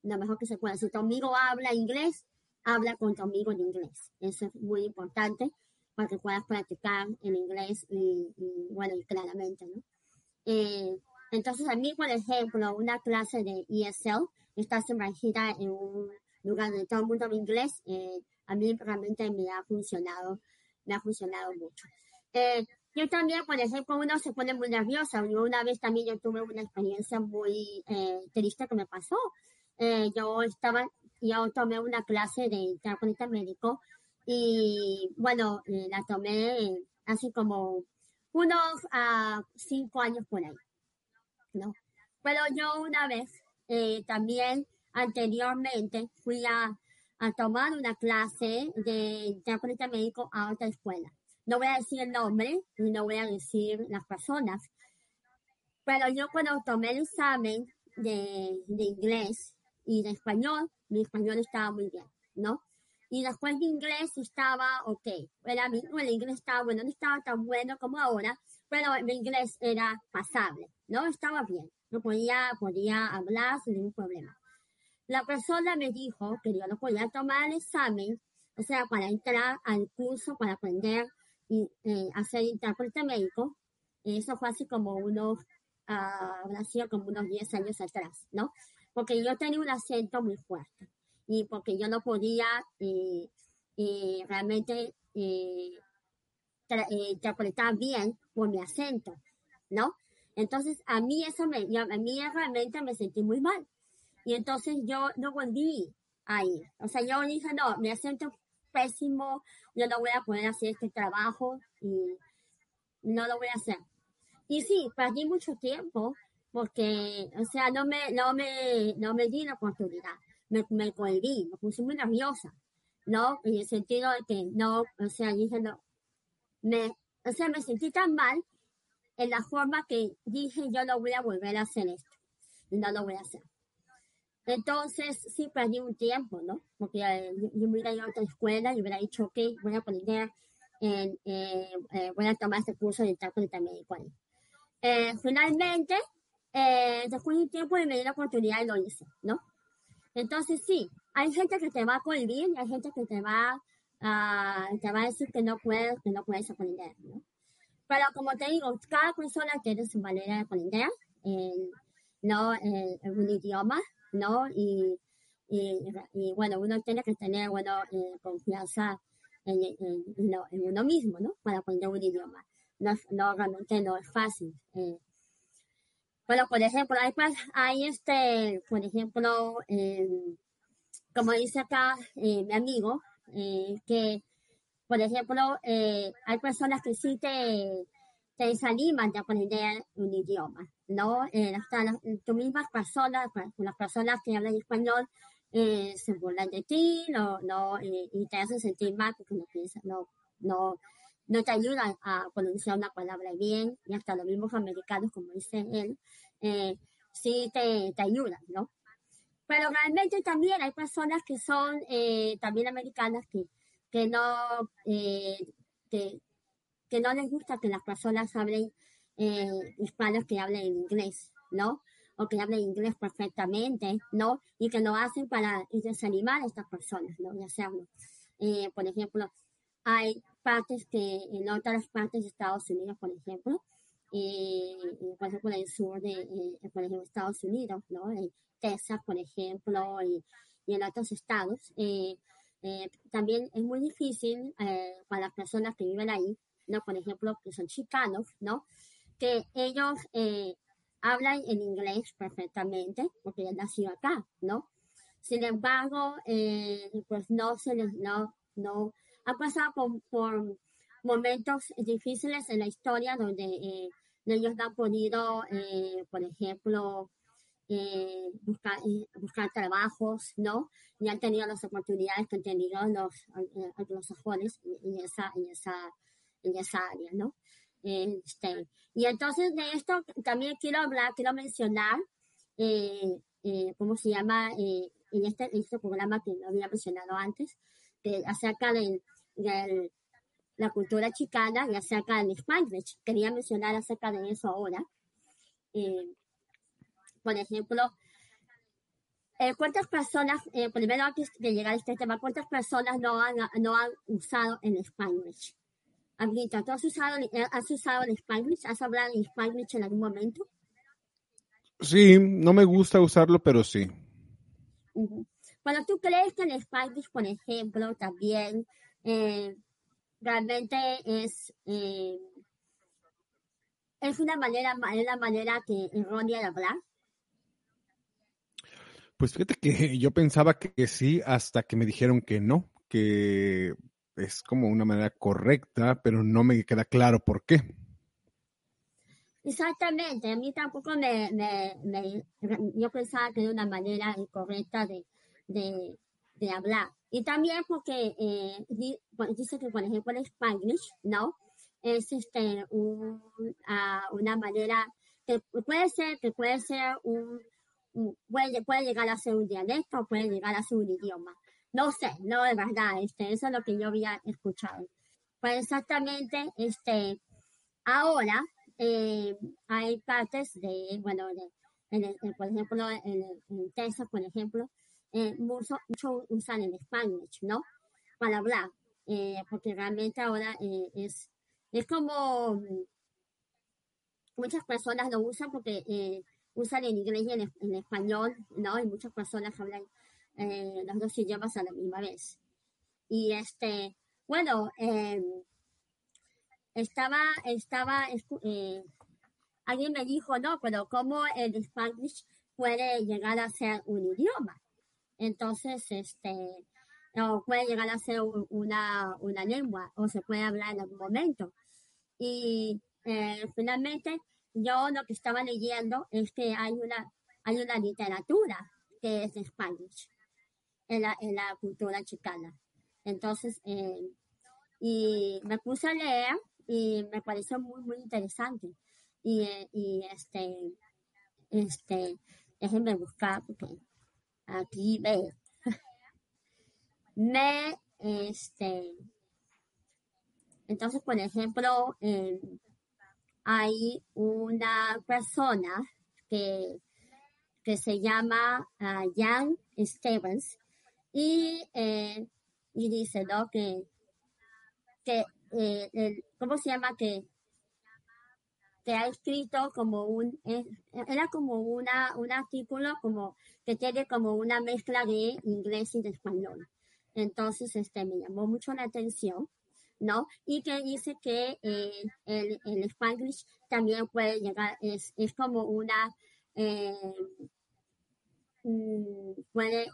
lo mejor que se pueda. Si tu amigo habla inglés, habla con tu amigo en inglés. Eso es muy importante para que puedas practicar en inglés y, y, bueno, y claramente, ¿no? Eh, entonces, a mí, por ejemplo, una clase de ESL está sumergida en un lugar donde todo el mundo habla inglés, eh, a mí realmente me ha funcionado, me ha funcionado mucho. Eh, yo también, por ejemplo, uno se pone muy nerviosa. Yo una vez también yo tuve una experiencia muy eh, triste que me pasó. Eh, yo estaba, yo tomé una clase de intérprete médico y bueno, eh, la tomé hace como unos ah, cinco años por ahí. ¿no? Pero yo una vez eh, también anteriormente fui a, a tomar una clase de intérprete médico a otra escuela. No voy a decir el nombre y no voy a decir las personas, pero yo cuando tomé el examen de, de inglés y de español, mi español estaba muy bien, ¿no? Y después de inglés estaba ok. Era mi, el inglés estaba bueno, no estaba tan bueno como ahora, pero mi inglés era pasable, ¿no? Estaba bien. No podía, podía hablar sin ningún problema. La persona me dijo que yo no podía tomar el examen, o sea, para entrar al curso, para aprender y eh, hacer intérprete médico. Eso fue así como unos, sido como unos 10 años atrás, ¿no? Porque yo tenía un acento muy fuerte y porque yo no podía eh, eh, realmente eh, eh, interpretar bien por mi acento, ¿no? Entonces, a mí eso me, a mí realmente me sentí muy mal. Y entonces yo no volví a ir. O sea, yo dije, no, mi acento pésimo, yo no voy a poder hacer este trabajo y no lo voy a hacer. Y sí, perdí mucho tiempo porque, o sea, no me, no me, no me di la oportunidad. Me, me cohibí, me puse muy nerviosa, ¿no? En el sentido de que no, o sea, dije no, me, o sea, me sentí tan mal en la forma que dije yo no voy a volver a hacer esto. Y no lo voy a hacer. Entonces, sí perdí un tiempo, ¿no? Porque eh, yo, yo hubiera ido a otra escuela y hubiera dicho, ok, voy a en, eh, eh, voy a tomar este curso de intérprete médico ahí. Eh, finalmente, eh, después de un tiempo me di la oportunidad y lo hice, ¿no? Entonces, sí, hay gente que te va a cohibir y hay gente que te va, a te va a decir que no puedes, que no puedes aprender. Pero como te digo, cada persona tiene su manera de aprender, en, ¿no? Un idioma, ¿no? Y, bueno, uno tiene que tener, bueno, eh, confianza en, uno mismo, ¿no? Para aprender un idioma. No, no realmente no es fácil. eh. Bueno, por ejemplo, hay, pues, hay este, por ejemplo, como dice acá eh, mi amigo, eh, que, por ejemplo, eh, hay personas que sí te, te desaniman de aprender un idioma, ¿no? Hasta las, mismas personas, las personas que hablan español, se burlan de ti, no, no, y te hacen sentir mal porque no piensas, no, no, no te ayudan a pronunciar una palabra bien, y hasta los mismos americanos, como dice él, eh, sí te, te ayudan, ¿no? Pero realmente también hay personas que son eh, también americanas que, que no, eh, que, que no les gusta que las personas hablen eh, hispanos que hablen inglés, ¿no? O que hablen inglés perfectamente, ¿no? Y que lo hacen para desanimar a estas personas, ¿no? Y hacerlo. Eh, por ejemplo, hay partes que en otras partes de Estados Unidos, por ejemplo, eh, por ejemplo, en el sur de, eh, por ejemplo, Estados Unidos, ¿no? En Texas, por ejemplo, y, y en otros estados, eh, eh, también es muy difícil eh, para las personas que viven ahí, ¿no? Por ejemplo, que son chicanos, ¿no? Que ellos eh, hablan en inglés perfectamente, porque han nacido acá, ¿no? Sin embargo, pues no se les, no, no, han pasado por, por momentos difíciles en la historia donde eh, ellos no han podido, eh, por ejemplo, eh, buscar, eh, buscar trabajos, ¿no? Y han tenido las oportunidades que han tenido los anglosajones en esa, en esa, en esa área, ¿no? Este, y entonces de esto también quiero hablar, quiero mencionar, ¿cómo se llama? En, este, este programa que no había mencionado antes, que acerca del, del- la cultura chicana y acerca del Spanglish. Quería mencionar acerca de eso ahora. Eh, por ejemplo, eh, ¿cuántas personas, eh, primero antes de llegar a este tema, cuántas personas no han, no han usado el Spanglish? Amiguita, ¿tú has usado, el- eh, has usado el Spanglish? ¿Has hablado en Spanglish en algún momento? Sí, no me gusta usarlo, pero sí. Ujú. Bueno, ¿tú crees que el Spanglish, por ejemplo, también eh, realmente es, eh, es una manera, es la manera que errónea de hablar? Pues fíjate que (laughs) yo pensaba que sí hasta que me dijeron que no, que es como una manera correcta, pero no me queda claro por qué. Exactamente, a mí tampoco me, me, me- yo pensaba que era una manera incorrecta de, de, de hablar. Y también porque eh, bueno, dice que, por ejemplo, el Spanglish, ¿no? Es este, ah, una manera que puede ser, que puede ser un, puede, puede llegar a ser un dialecto, puede llegar a ser un idioma. No sé, no de verdad, este, eso es lo que yo había escuchado. Pues exactamente, este, ahora eh, hay partes de, bueno, de, por ejemplo, en, en Texas, por ejemplo, eh, mucho, usan el Spanish, ¿no? Para hablar, eh, porque realmente ahora eh, es, es como mm, muchas personas lo usan porque eh, usan el inglés y el español, ¿no? Y muchas personas hablan los dos idiomas a la misma vez. Y este, bueno, eh, estaba, estaba, alguien me dijo, no, pero ¿cómo el Spanish puede llegar a ser un idioma? Entonces, este, o puede llegar a ser un- una, una lengua, o se puede hablar en algún momento. Y eh, finalmente, yo lo que estaba leyendo es que hay una, hay una literatura que es de Spanish en la, en la cultura chicana. Entonces, eh, y me puse a leer y me pareció muy, muy interesante. Y, eh, y este, este, déjenme buscar porque aquí ve. (laughs) Me, este, entonces, por ejemplo, eh, hay una persona que, que se llama ah, Jan Stevens y, eh, y dice, ¿no? Que, que eh, ¿cómo se llama? Que, que ha escrito como un, era como una, un artículo como que tiene como una mezcla de inglés y de español. Entonces, este, me llamó mucho la atención, ¿no? Y que dice que eh, el, el Spanglish también puede llegar, es, es como una, eh, mm, puede,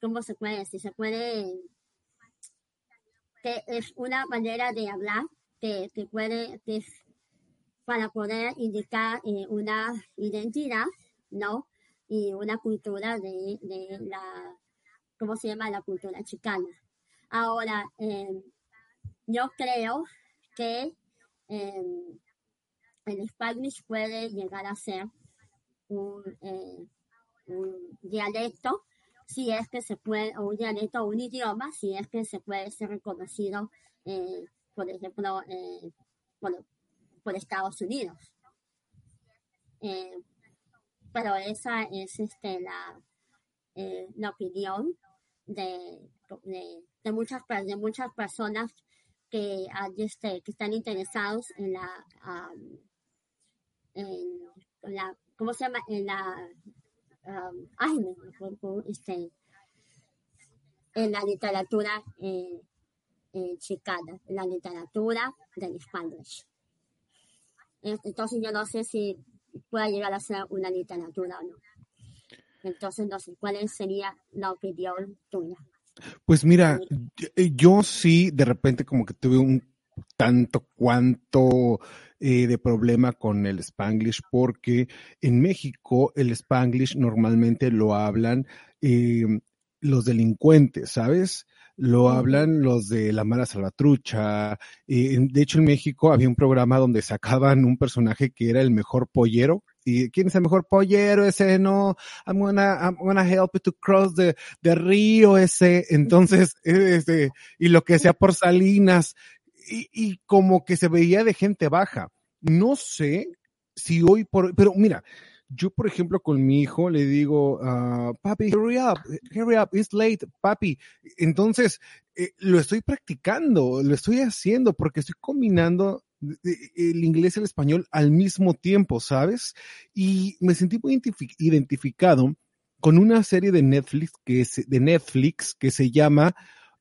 ¿cómo se puede decir? Se puede, es una manera de hablar que, que puede, que para poder indicar eh, una identidad, ¿no? Y una cultura de, de la, ¿cómo se llama? La cultura chicana. Ahora, eh, yo creo que eh, el Spanish puede llegar a ser un, eh, un dialecto, si es que se puede, o un dialecto un idioma, si es que se puede ser reconocido, eh, por ejemplo, por, por Estados Unidos. Eh, pero esa es este, la, eh, la opinión de, de, de muchas, de muchas personas que, ah, este, que están interesados en la, am, en la, ¿cómo se llama? En la, am, ay, este, en la literatura eh, eh, chicana, en la literatura del Spanish. Entonces yo no sé si pueda llegar a ser una literatura o no. Entonces no sé, ¿cuál sería la opinión tuya? Pues mira, yo- yo sí de repente como que tuve un tanto cuanto eh, de problema con el Spanglish porque en México el Spanglish normalmente lo hablan eh, los delincuentes, ¿sabes? Lo hablan los de la mala salvatrucha. Eh, de hecho, en México había un programa donde sacaban un personaje que era el mejor pollero. ¿Y quién es el mejor pollero? Ese no, I'm gonna, I'm gonna help you to cross the, the río ese. Entonces, (laughs) este, y lo que sea por Salinas. Y, y como que se veía de gente baja. No sé si hoy por, pero mira, yo por ejemplo con mi hijo le digo, ah, papi, hurry up, hurry up, it's late, papi. Entonces, eh, lo estoy practicando, lo estoy haciendo porque estoy combinando eh, el inglés y el español al mismo tiempo, ¿sabes? Y me sentí muy identifi- identificado con una serie de Netflix que se, de Netflix que se llama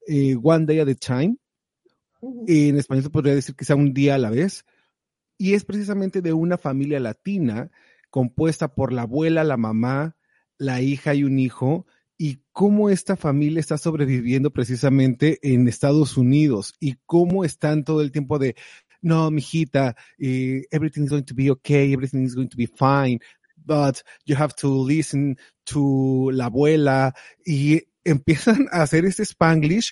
eh, One Day at a Time. Ujú. En español se podría decir que sea un día a la vez. Y es precisamente de una familia latina compuesta por la abuela, la mamá, la hija y un hijo, y cómo esta familia está sobreviviendo precisamente en Estados Unidos y cómo están todo el tiempo de, no, mijita, eh, everything is going to be okay, everything is going to be fine, but you have to listen to la abuela y empiezan a hacer este spanglish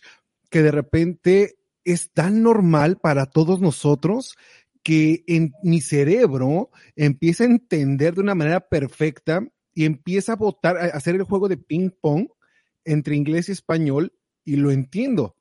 que de repente es tan normal para todos nosotros que en mi cerebro empieza a entender de una manera perfecta y empieza a votar, a hacer el juego de ping pong entre inglés y español y lo entiendo.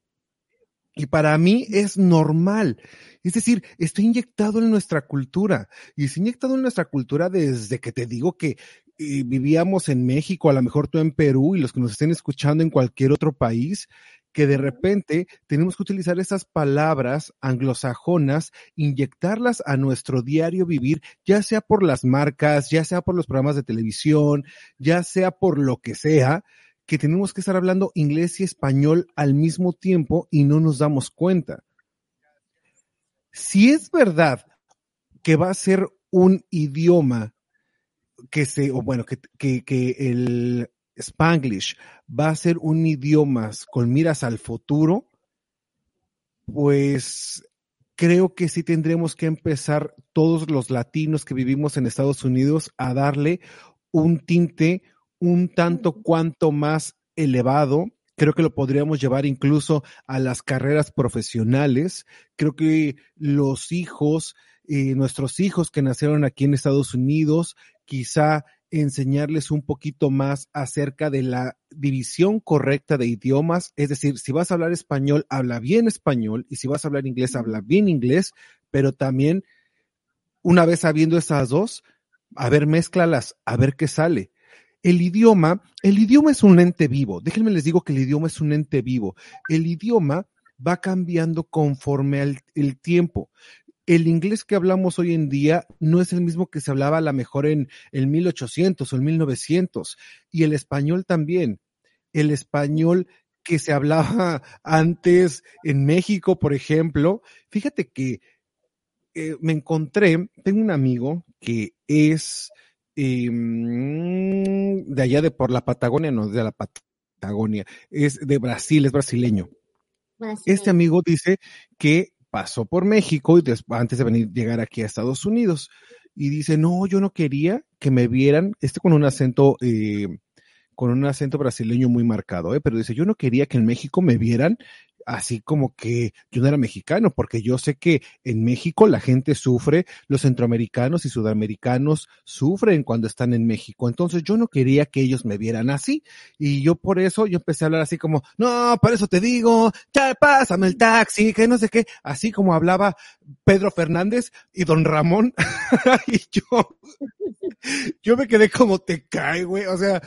Y para mí es normal. Es decir, estoy inyectado en nuestra cultura. Y estoy inyectado en nuestra cultura desde que te digo que eh, vivíamos en México, a lo mejor tú en Perú y los que nos estén escuchando en cualquier otro país, que de repente tenemos que utilizar esas palabras anglosajonas, inyectarlas a nuestro diario vivir, ya sea por las marcas, ya sea por los programas de televisión, ya sea por lo que sea, que tenemos que estar hablando inglés y español al mismo tiempo y no nos damos cuenta. Si es verdad que va a ser un idioma que se, o bueno, que, que, que el, Spanglish va a ser un idioma con miras al futuro, pues creo que sí tendremos que empezar todos los latinos que vivimos en Estados Unidos a darle un tinte un tanto cuanto más elevado. Creo que lo podríamos llevar incluso a las carreras profesionales. Creo que los hijos, eh, nuestros hijos que nacieron aquí en Estados Unidos, quizá enseñarles un poquito más acerca de la división correcta de idiomas. Es decir, si vas a hablar español, habla bien español y si vas a hablar inglés, habla bien inglés, pero también una vez sabiendo esas dos, a ver, mézclalas, a ver qué sale. El idioma, el idioma es un ente vivo. Déjenme les digo que el idioma es un ente vivo. El idioma va cambiando conforme al el tiempo el inglés que hablamos hoy en día no es el mismo que se hablaba a lo mejor en el 1800 o el 1900. Y el español también. El español que se hablaba (laughs) antes en México, por ejemplo. Fíjate que eh, me encontré, tengo un amigo que es em, de allá de por la Patagonia, no de la Patagonia, es de Brasil, es brasileño. Este amigo dice que pasó por México y después, antes de venir llegar aquí a Estados Unidos y dice, no, yo no quería que me vieran, este con un acento, eh, con un acento brasileño muy marcado, ¿eh? pero dice, yo no quería que en México me vieran así como que yo no era mexicano, porque yo sé que en México la gente sufre, los centroamericanos y sudamericanos sufren cuando están en México. Entonces yo no quería que ellos me vieran así. Y yo por eso yo empecé a hablar así como, no, por eso te digo, ya pásame el taxi, que no sé qué, así como hablaba Pedro Fernández y don Ramón. (laughs) y yo, yo me quedé como te cae, güey. O sea,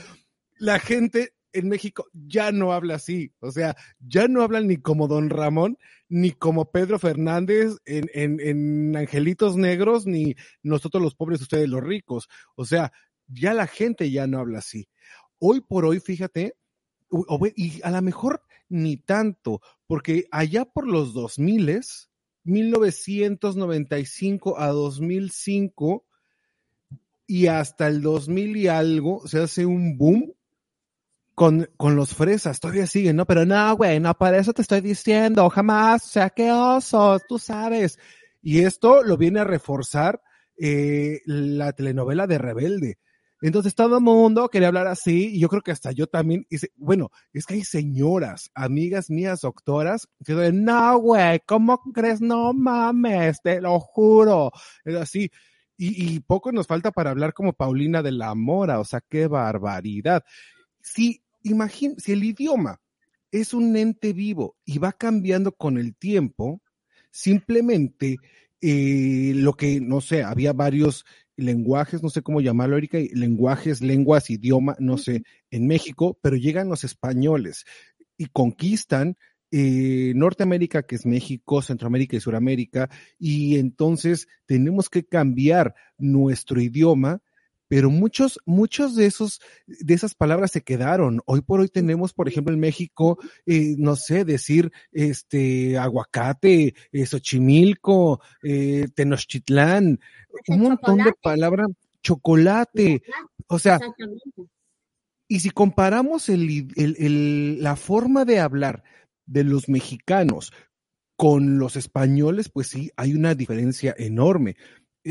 la gente en México ya no habla así, o sea, ya no hablan ni como Don Ramón, ni como Pedro Fernández en, en, en Angelitos Negros, ni nosotros los pobres, ustedes los ricos. O sea, ya la gente ya no habla así. Hoy por hoy, fíjate, y a lo mejor ni tanto, porque allá por los 2000, 1995 a 2005 y hasta el 2000 y algo, se hace un boom con, con los fresas, todavía siguen, ¿no? Pero no, güey, no, para eso te estoy diciendo, jamás, o sea, qué oso, tú sabes. Y esto lo viene a reforzar eh, la telenovela de Rebelde. Entonces todo el mundo quería hablar así y yo creo que hasta yo también, hice, bueno, es que hay señoras, amigas mías, doctoras, que dicen, no, güey, ¿cómo crees? No mames, te lo juro. Es así. Y, y poco nos falta para hablar como Paulina de la Mora, o sea, qué barbaridad. Sí, imagín, si el idioma es un ente vivo y va cambiando con el tiempo, simplemente eh, lo que, no sé, había varios lenguajes, no sé cómo llamarlo, Erika, lenguajes, lenguas, idioma, no sé, en México, pero llegan los españoles y conquistan eh, Norteamérica, que es México, Centroamérica y Suramérica, y entonces tenemos que cambiar nuestro idioma pero muchos, muchos de esos, de esas palabras se quedaron. Hoy por hoy tenemos, por ejemplo, en México, eh, no sé, decir, este, aguacate, eh, Xochimilco, eh, Tenochtitlán, un montón de palabras, chocolate, o sea, y si comparamos el, el, el, la forma de hablar de los mexicanos con los españoles, pues sí, hay una diferencia enorme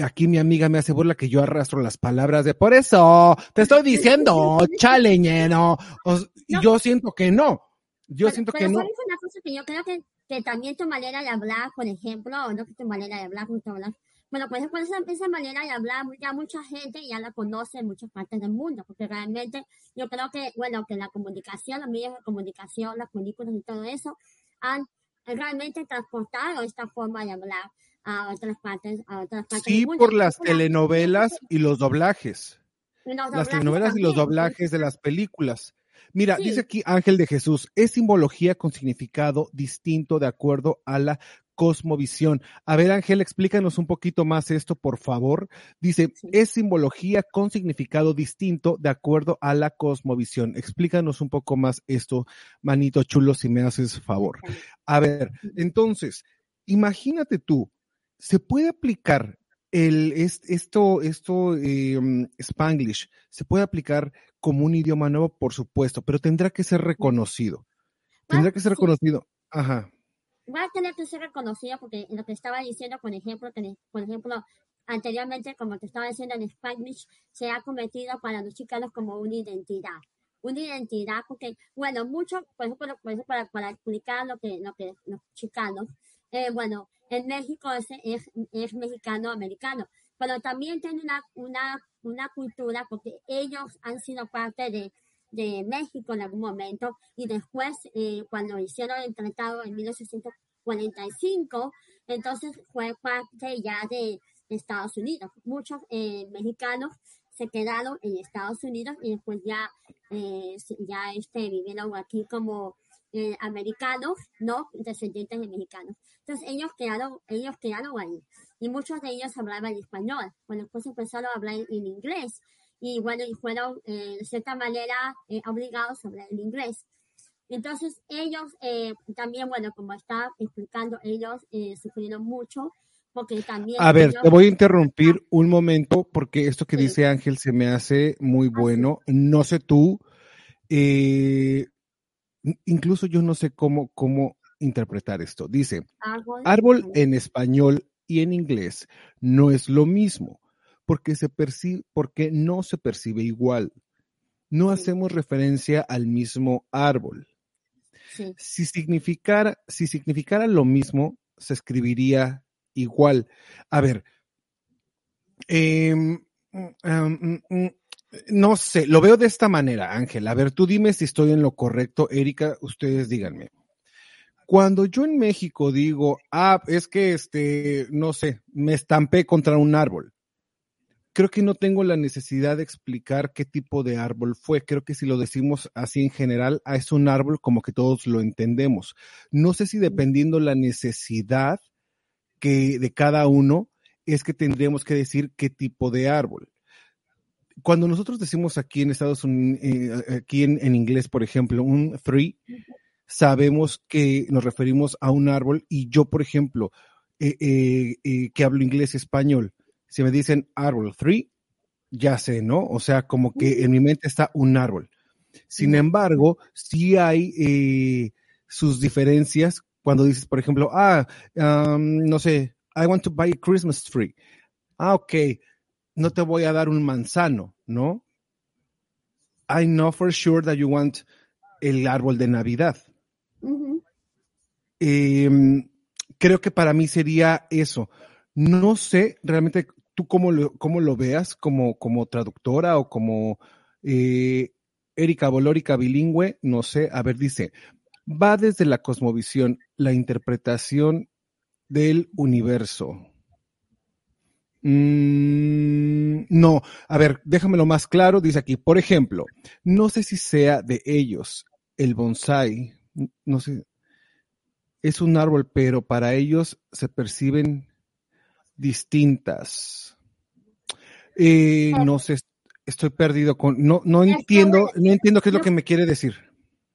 aquí mi amiga me hace burla que yo arrastro las palabras de por eso te estoy diciendo, (laughs) chaleñero. Y yo siento que no. Yo siento que no. Es una cosa que yo creo que, que, también tu manera de hablar, por ejemplo, o no que tu manera de hablar, tu hablar. Bueno, pues esa, esa manera de hablar, ya mucha gente ya la conoce en muchas partes del mundo, porque realmente yo creo que, bueno, que la comunicación, los medios de comunicación, las películas y todo eso, han realmente transportado esta forma de hablar a otras partes, a otras partes Sí, por las (laughs) telenovelas y los doblajes. las telenovelas y los doblajes de las películas. Mira, dice aquí Ángel de Jesús, es simbología con significado distinto de acuerdo a la cosmovisión. A ver, Ángel, explícanos un poquito más esto, por favor. Dice, es simbología con significado distinto de acuerdo a la cosmovisión. Explícanos un poco más esto, manito chulo, si me haces favor. A ver, entonces, imagínate tú, se puede aplicar el, esto, esto, eh, Spanglish, se puede aplicar como un idioma nuevo, por supuesto, pero tendrá que ser reconocido. Tendrá que ser reconocido. Ajá. Va a tener que ser reconocido porque lo que estaba diciendo, por ejemplo, que, por ejemplo, anteriormente, como te estaba diciendo en Spanglish, se ha cometido para los chicanos como una identidad. Una identidad, porque, bueno, mucho, por ejemplo, para, para explicar lo que, lo que los chicanos, eh, bueno, en México es, es, mexicano-americano, pero también tiene una, una, una cultura porque ellos han sido parte de, de México en algún momento y después eh, cuando hicieron el tratado en 1945, entonces fue parte ya de, Estados Unidos. Muchos eh, mexicanos se quedaron en Estados Unidos y después ya, eh, ya este, vivieron aquí como eh, americanos, no descendientes de mexicanos. Entonces ellos quedaron, ellos quedaron ahí y muchos de ellos hablaban español. Bueno, después empezaron a hablar en inglés y bueno, y fueron de cierta manera obligados a hablar en inglés. Entonces ellos también, bueno, como está explicando, ellos sufrieron mucho a ver, te voy a interrumpir un momento porque esto que dice Ángel se me hace muy bueno. No sé tú, eh, incluso yo no sé cómo, cómo interpretar esto. Dice, árbol, en español y en inglés no es lo mismo porque, se percibe, porque no se percibe igual. No hacemos referencia al mismo árbol. Si, significara, si significara lo mismo, se escribiría igual. A ver, em, mm, mm, no sé, lo veo de esta manera, Ángel. A ver, tú dime si estoy en lo correcto, Erika, ustedes díganme. Cuando yo en México digo, ah, es que este, no sé, me estampé contra un árbol. Creo que no tengo la necesidad de explicar qué tipo de árbol fue. Creo que si lo decimos así en general, ah, es un árbol como que todos lo entendemos. No sé si dependiendo la necesidad de cada uno es que tendríamos que decir qué tipo de árbol. Cuando nosotros decimos aquí en Estados Unidos, eh, aquí en, inglés, por ejemplo, un tree, sabemos que nos referimos a un árbol y yo, por ejemplo, eh, eh, que hablo inglés y español, si me dicen árbol tree, ya sé, ¿no? O sea, como que en mi mente está un árbol. Sin embargo, sí hay sus diferencias cuando dices, por ejemplo, ah, no sé, I want to buy a Christmas tree. Ah, ok, no te voy a dar un manzano, ¿no? I know for sure that you want el árbol de Navidad. Em, creo que para mí sería eso. No sé realmente tú cómo lo, cómo lo veas como, como traductora o como eh, Erika Bolórica bilingüe, no sé. A ver, dice, va desde la cosmovisión, la interpretación del universo. Mm, no, a ver, déjamelo más claro. Dice aquí, por ejemplo, no sé si sea de ellos el bonsai, no sé, es un árbol, pero para ellos se perciben distintas. Eh, no sé, estoy perdido con, no, no entiendo, no entiendo qué es lo que me quiere decir.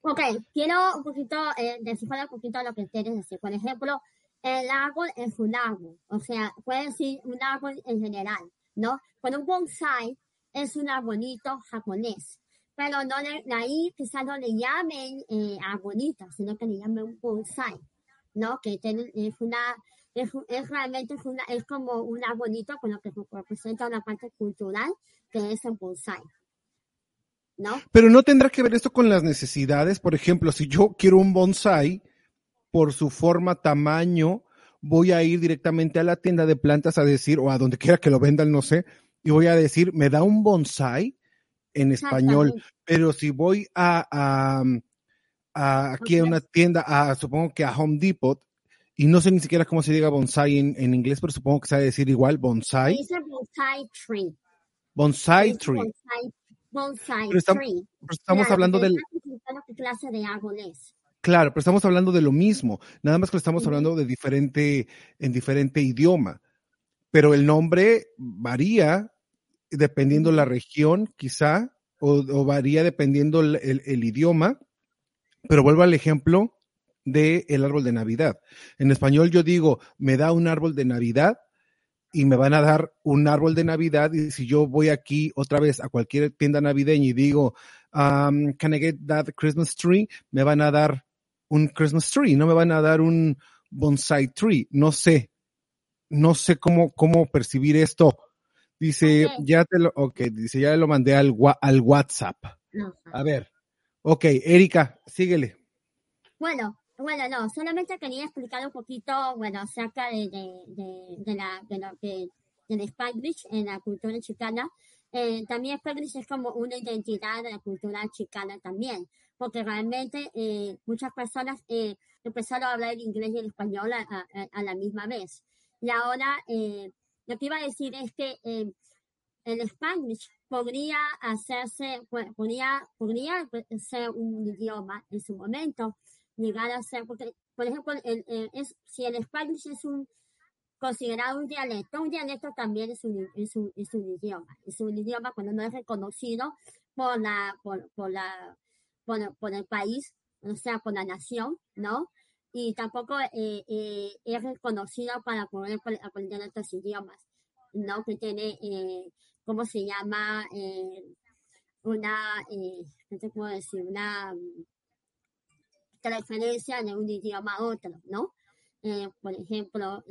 Ok, quiero un poquito eh, descifrar un poquito lo que quieres decir. Por ejemplo, el árbol es un árbol, o sea, puede decir un árbol en general, ¿no? Pero un bonsai es un arbolito japonés, pero no le, ahí quizás no le llamen eh, arbolito, sino que le llamen un bonsai, ¿no? Que es una, es, es realmente es, una, es como un arbolito con lo que representa una parte cultural que es el bonsai. Pero no tendrá que ver esto con las necesidades. Por ejemplo, si yo quiero un bonsai, por su forma, tamaño, voy a ir directamente a la tienda de plantas a decir, o a donde quiera que lo vendan, no sé, y voy a decir, me da un bonsai en español. Pero si voy a, a, aquí a una tienda, a, supongo que a Home Depot, y no sé ni siquiera cómo se diga bonsai en, inglés, pero supongo que se va a decir igual, bonsai. Dice bonsai tree. Bonsai tree. Bonsai estamos, tree. estamos hablando del... clase de Claro, pero estamos hablando de lo mismo, nada más que estamos hablando de diferente, en diferente idioma. Pero el nombre varía dependiendo la región, quizá, o, varía dependiendo el, idioma. Pero vuelvo al ejemplo del el árbol de Navidad. En español yo digo, me da un árbol de Navidad, y me van a dar un árbol de Navidad y si yo voy aquí otra vez a cualquier tienda navideña y digo, um, can I get that Christmas tree? Me van a dar un Christmas tree, no me van a dar un bonsai tree, no sé, no sé cómo, cómo percibir esto. Dice, ya te lo, ok, dice, ya lo mandé al, al WhatsApp. No. A ver, ok, Erika, síguele. Bueno, bueno, no, solamente quería explicar un poquito, bueno, acerca de, de, de, de la, de lo que, del Spanglish en la cultura chicana. Eh, también Spanglish es como una identidad de la cultura chicana también, porque realmente eh, muchas personas eh, empezaron a hablar el inglés y el español a, a- a la misma vez. Y ahora, eh, lo que iba a decir es que eh, el Spanglish podría hacerse, pu- podría, podría pues, ser un idioma en su momento, llegar a ser, porque, por ejemplo, el, el- es, si el Spanglish es un considerado un dialecto, un dialecto también es un, es un, es un idioma, es un idioma cuando no es reconocido por la, por, por la, por, el país, o sea, por la nación, ¿no? Y tampoco eh, eh, es reconocido para poder apre- aprender otros idiomas, ¿no? Que tiene, eh, ¿cómo se llama? Eh, una, ¿qué decir? Una mm, transferencia de un idioma a otro, ¿no? Por ejemplo,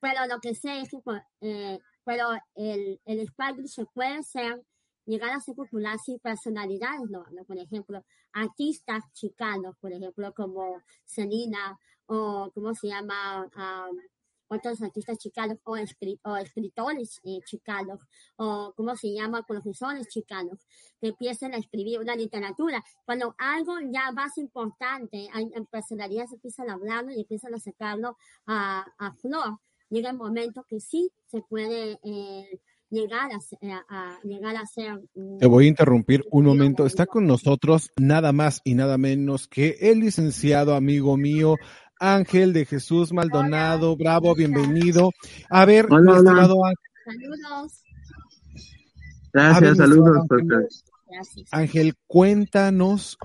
pero lo que sé es que, pero el, el Spanglish se puede ser, llegar a ser popular sin personalidades, ¿no? Por ejemplo, artistas chicanos, por ejemplo, como Selena, o ¿cómo se llama? Am, otros artistas chicanos, o, o escritores eh, chicanos, o ¿cómo se llama? Profesores chicanos, que empiecen a escribir una literatura. Cuando algo ya más importante, en personalidades empiezan a hablarlo y empiezan a sacarlo a, a flor, llega el momento que sí se puede eh, llegar a, ser- a- a- llegar a ser mm, Te voy a interrumpir un momento. Está con nosotros nada más y nada menos que el licenciado amigo mío, Ángel de Jesús Maldonado. Bravo, bienvenido. A ver, Hola, hola. Ángel, saludos. Ver, Gracias, mi saludos. Gracias. Ángel, cuéntanos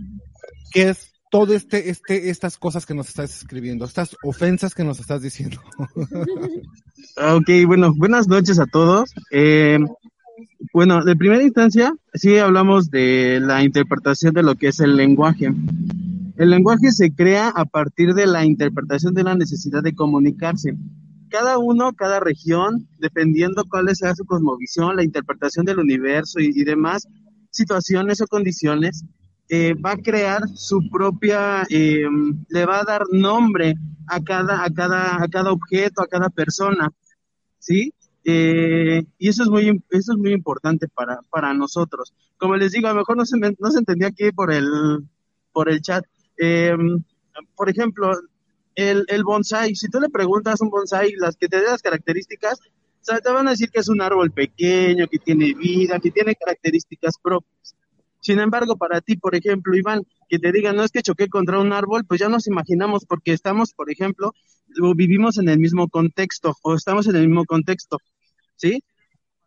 qué es todo este, este, estas cosas que nos estás escribiendo, estas ofensas que nos estás diciendo. (laughs) Ok, bueno, buenas noches a todos. Eh, bueno, de primera instancia, sí hablamos de la interpretación de lo que es el lenguaje. El lenguaje se crea a partir de la interpretación de la necesidad de comunicarse. Cada uno, cada región, dependiendo cuál sea su cosmovisión, la interpretación del universo y, y demás situaciones o condiciones, eh, va a crear su propia, eh, le va a dar nombre a cada, a cada, a cada objeto, a cada persona, ¿sí? Eh, y eso es muy, eso es muy importante para, para nosotros. Como les digo, a lo mejor no se, me- no se entendía aquí por el, por el chat. Por ejemplo, el, el bonsai, si tú le preguntas a un bonsai las que te den las características, te van a decir que es un árbol pequeño, que tiene vida, que tiene características propias. Sin embargo, para ti, por ejemplo, Iván, que te digan, no es que choqué contra un árbol, pues ya nos imaginamos porque estamos, por ejemplo, o vivimos en el mismo contexto o estamos en el mismo contexto, ¿sí?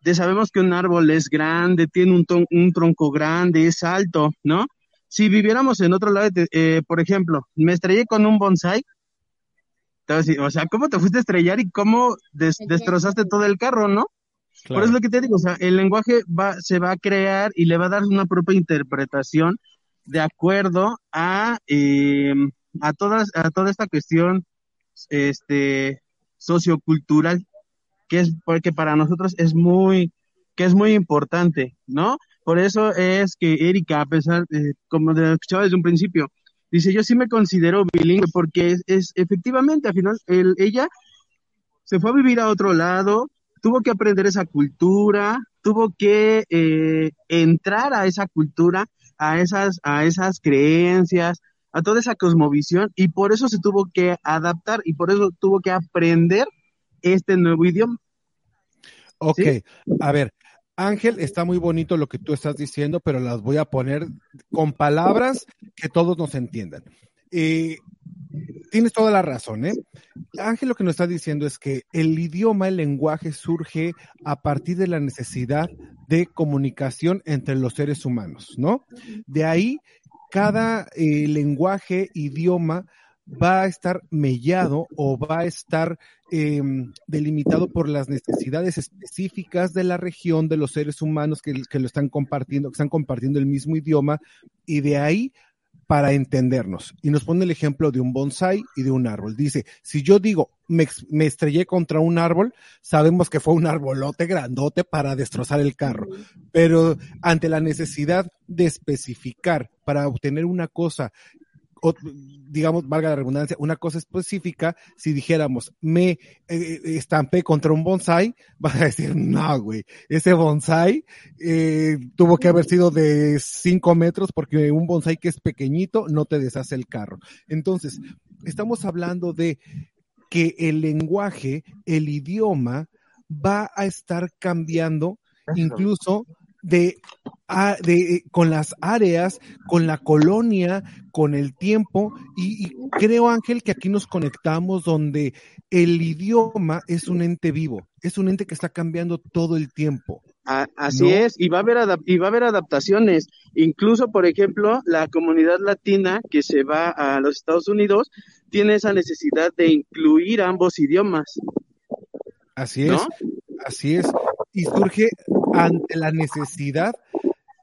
Ya sabemos que un árbol es grande, tiene un, ton- un tronco grande, es alto, ¿no? Si viviéramos en otro lado, eh, por ejemplo, me estrellé con un bonsai, decir, o sea, ¿cómo te fuiste a estrellar y cómo des- destrozaste todo el carro, no? Por eso es lo que te digo, o sea, el lenguaje va, se va a crear y le va a dar una propia interpretación de acuerdo a, eh, a, todas, a toda esta cuestión este, sociocultural, que es porque para nosotros es muy, que es muy importante, ¿no? Por eso es que Erika, a pesar, eh, como de, escuchaba desde un principio, dice, yo sí me considero bilingüe porque es, es efectivamente, al final, el, ella se fue a vivir a otro lado, tuvo que aprender esa cultura, tuvo que eh, entrar a esa cultura, a esas, a esas creencias, a toda esa cosmovisión, y por eso se tuvo que adaptar y por eso tuvo que aprender este nuevo idioma. Ok, ¿Sí? a ver, Ángel, está muy bonito lo que tú estás diciendo, pero las voy a poner con palabras que todos nos entiendan. Eh, tienes toda la razón, ¿eh? Ángel lo que nos está diciendo es que el idioma, el lenguaje surge a partir de la necesidad de comunicación entre los seres humanos, ¿no? De ahí, cada eh, lenguaje, idioma va a estar mellado o va a estar eh, delimitado por las necesidades específicas de la región de los seres humanos que, lo están compartiendo, que están compartiendo el mismo idioma y de ahí para entendernos. Y nos pone el ejemplo de un bonsai y de un árbol. Dice, si yo digo, me, me, estrellé contra un árbol, sabemos que fue un arbolote grandote para destrozar el carro. Pero ante la necesidad de especificar para obtener una cosa o, digamos, valga la redundancia, una cosa específica, si dijéramos, me eh, estampé contra un bonsai, (laughs) vas a decir, no, güey, ese bonsai eh, tuvo que haber sido de 5 metros porque un bonsai que es pequeñito no te deshace el carro. Entonces, estamos hablando de que el lenguaje, el idioma, va a estar cambiando incluso de, de, con las áreas, con la colonia, con el tiempo, y, y, creo, Ángel, que aquí nos conectamos donde el idioma es un ente vivo, es un ente que está cambiando todo el tiempo. Así ¿no? es, y va, a haber y va a haber adaptaciones. Incluso, por ejemplo, la comunidad latina que se va a los Estados Unidos tiene esa necesidad de incluir ambos idiomas. Así es, ¿no? así es. Y surge ante la necesidad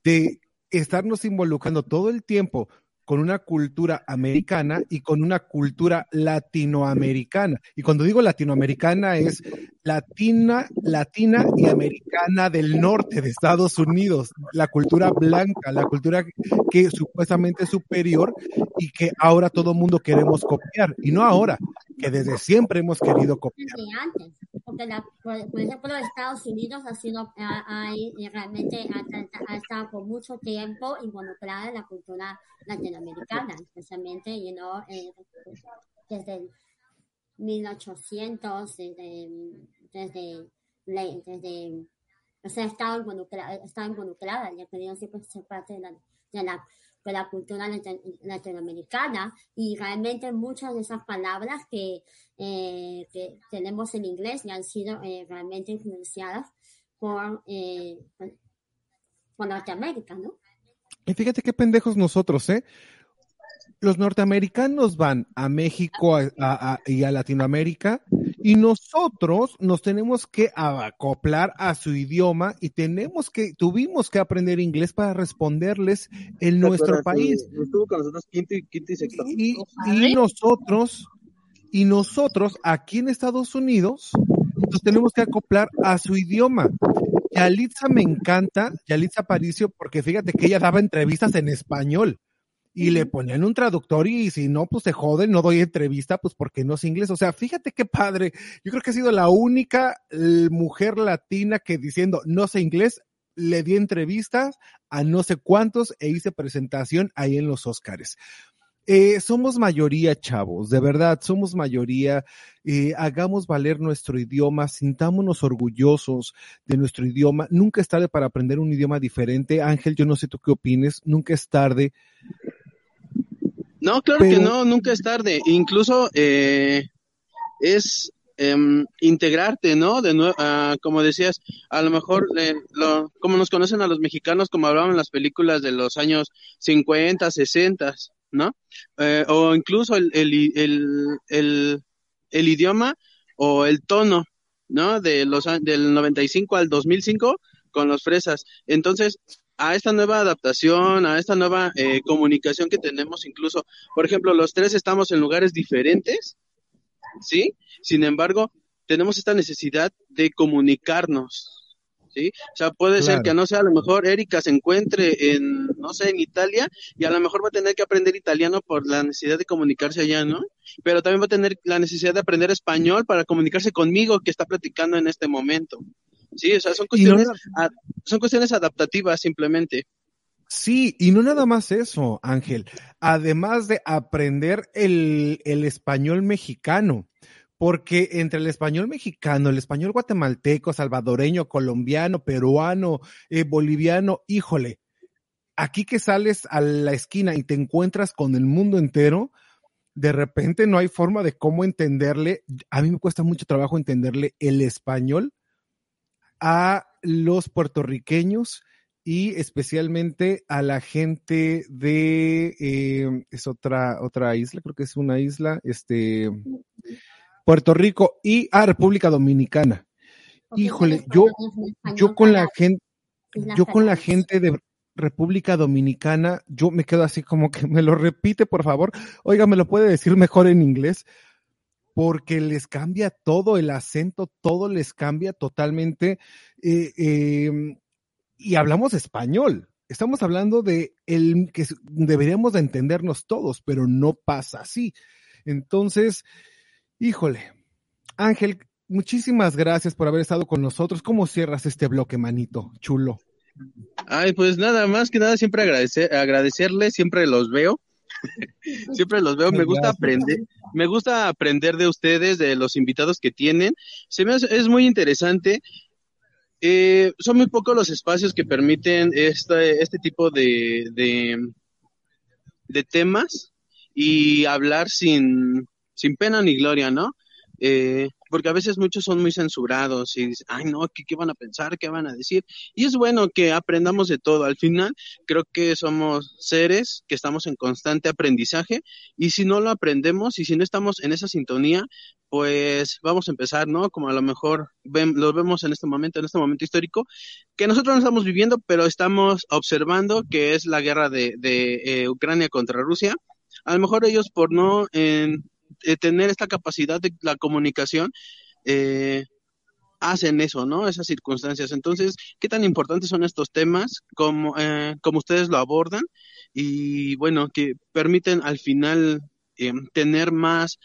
de estarnos involucrando todo el tiempo con una cultura americana y con una cultura latinoamericana. Y cuando digo latinoamericana es latina, latina y americana del norte de Estados Unidos, la cultura blanca, la cultura que supuestamente es superior y que ahora todo mundo queremos copiar. Y no ahora, que desde siempre hemos querido copiar. Porque la, por, por, ejemplo Estados Unidos ha sido ha, ha, realmente ha, ha, estado por mucho tiempo involucrada en la cultura latinoamericana, especialmente you know, eh, desde 1800, desde, desde, desde o sea, ha estado involucrada, estado involucrada y ha querido siempre ser parte de la, de la de la cultura latinoamericana y realmente muchas de esas palabras que, eh, que tenemos en inglés ya han sido eh, realmente influenciadas por, eh, por Norteamérica, ¿no? Y fíjate qué pendejos nosotros, ¿eh? Los norteamericanos van a México a, y a Latinoamérica y nosotros nos tenemos que acoplar a su idioma y tenemos que, tuvimos que aprender inglés para responderles en nuestro país. Estuvo con nosotros quinto y, quinto y sexto. Y, y nosotros, y nosotros aquí en Estados Unidos, nos tenemos que acoplar a su idioma. Yalitza me encanta, Yalitza Aparicio, porque fíjate que ella daba entrevistas en español y le ponían un traductor y si no, pues se joden, no doy entrevista, pues porque no es inglés. O sea, fíjate qué padre. Yo creo que ha sido la única mujer latina que diciendo no sé inglés, le di entrevistas a no sé cuántos e hice presentación ahí en los Óscares. Eh, somos mayoría, chavos, de verdad, somos mayoría. Eh, hagamos valer nuestro idioma, sintámonos orgullosos de nuestro idioma. Nunca es tarde para aprender un idioma diferente. Ángel, yo no sé tú qué opines, nunca es tarde. No, claro Pero... que no, nunca es tarde. Incluso eh, es eh, integrarte, ¿no? De uh, como decías, a lo mejor, eh, lo, como nos conocen a los mexicanos, como hablaban en las películas de los años 50, 60, ¿no? Eh, o incluso el, el, el, el, el idioma o el tono, ¿no? De los, del 95 al 2005 con los fresas. Entonces, a esta nueva adaptación, a esta nueva eh, comunicación que tenemos, incluso, por ejemplo, los tres estamos en lugares diferentes, ¿sí? Sin embargo, tenemos esta necesidad de comunicarnos, ¿sí? O sea, puede claro. ser que no sea, a lo mejor Erika se encuentre en, no sé, en Italia y a lo mejor va a tener que aprender italiano por la necesidad de comunicarse allá, ¿no? Pero también va a tener la necesidad de aprender español para comunicarse conmigo que está platicando en este momento. Sí, o sea, son cuestiones, no, son cuestiones adaptativas simplemente. Sí, y no nada más eso, Ángel. Además de aprender el, el español mexicano, porque entre el español mexicano, el español guatemalteco, salvadoreño, colombiano, peruano, eh, boliviano, híjole, aquí que sales a la esquina y te encuentras con el mundo entero, de repente no hay forma de cómo entenderle. A mí me cuesta mucho trabajo entenderle el español a los puertorriqueños y especialmente a la gente de, eh, es otra, otra isla, creo que es una isla, este, Puerto Rico y a República Dominicana. Híjole, yo, yo con la gente, yo con la gente de República Dominicana, yo me quedo así como que me lo repite, por favor. Oiga, me lo puede decir mejor en inglés, porque les cambia todo, el acento, todo les cambia totalmente. Eh, em, y hablamos español. Estamos hablando de el que deberíamos de entendernos todos, pero no pasa así. Entonces, híjole, Ángel, muchísimas gracias por haber estado con nosotros. ¿Cómo cierras este bloque, manito? Chulo. Ay, pues nada más que nada, siempre agradecer, agradecerles, siempre los veo. (laughs) (laughs) siempre los veo, me gusta aprender, me gusta aprender de ustedes, de los invitados que tienen. Se me es muy interesante. Eh, son muy pocos los espacios que permiten este, este tipo de, de, de temas y hablar sin, sin pena ni gloria, ¿no? Eh, porque a veces muchos son muy censurados y dicen, ay no, ¿qué, ¿qué, van a pensar? ¿Qué van a decir? Y es bueno que aprendamos de todo. Al final, creo que somos seres que estamos en constante aprendizaje y si no lo aprendemos y si no estamos en esa sintonía, pues vamos a empezar, ¿no? Como a lo mejor lo vemos en este momento, en este momento histórico, que nosotros no estamos viviendo, pero estamos observando que es la guerra de, de eh, Ucrania contra Rusia. A lo mejor ellos por no... En, eh, tener esta capacidad de la comunicación, eh, hacen eso, ¿no? Esas circunstancias. Entonces, ¿qué tan importantes son estos temas como, eh, como ustedes lo abordan? Y bueno, que permiten al final tener más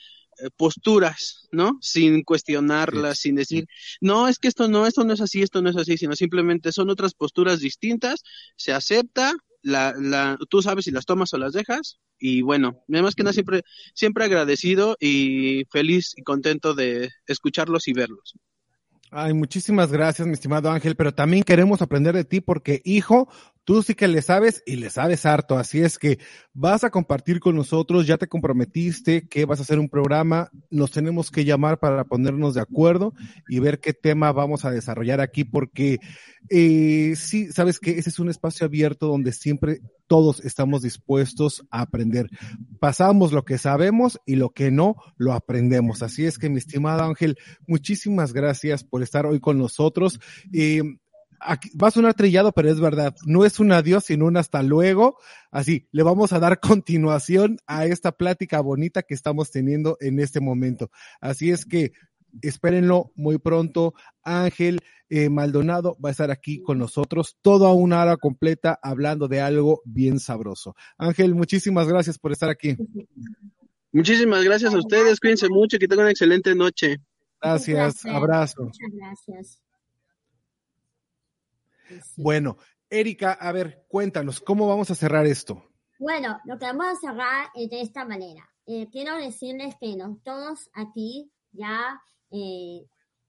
posturas, ¿no? Sin cuestionarlas, sin decir, no, es que esto no, esto no es así, esto no es así, sino simplemente son otras posturas distintas, se acepta, la, la, tú sabes si las tomas o las dejas. Y bueno, más que nada siempre, siempre agradecido y feliz y contento de escucharlos y verlos. Ay, muchísimas gracias, mi estimado Ángel, pero también queremos aprender de ti porque, hijo, tú sí que le sabes y le sabes harto, así es que vas a compartir con nosotros, ya te comprometiste que vas a hacer un programa, nos tenemos que llamar para ponernos de acuerdo y ver qué tema vamos a desarrollar aquí porque eh, sí, sabes que ese es un espacio abierto donde siempre todos estamos dispuestos a aprender. Pasamos lo que sabemos y lo que no lo aprendemos. Así es que, mi estimado Ángel, muchísimas gracias por estar hoy con nosotros. Eh, va a sonar trillado, pero es verdad. No es un adiós, sino un hasta luego. Así, le vamos a dar (laughs) continuación a esta plática bonita que estamos teniendo en este momento. Así es que espérenlo muy pronto. Ángel eh, Maldonado va a estar aquí con nosotros toda una hora completa hablando de algo bien sabroso. Ángel, muchísimas gracias por estar aquí. Muchísimas gracias a ustedes. Cuídense mucho, que tengan una excelente noche. Gracias, abrazo. Muchas gracias. Bueno, Erika, a ver, cuéntanos, ¿cómo vamos a cerrar esto? Bueno, lo que vamos a cerrar es de esta manera. Eh, quiero decirles que nos, todos aquí ya eh,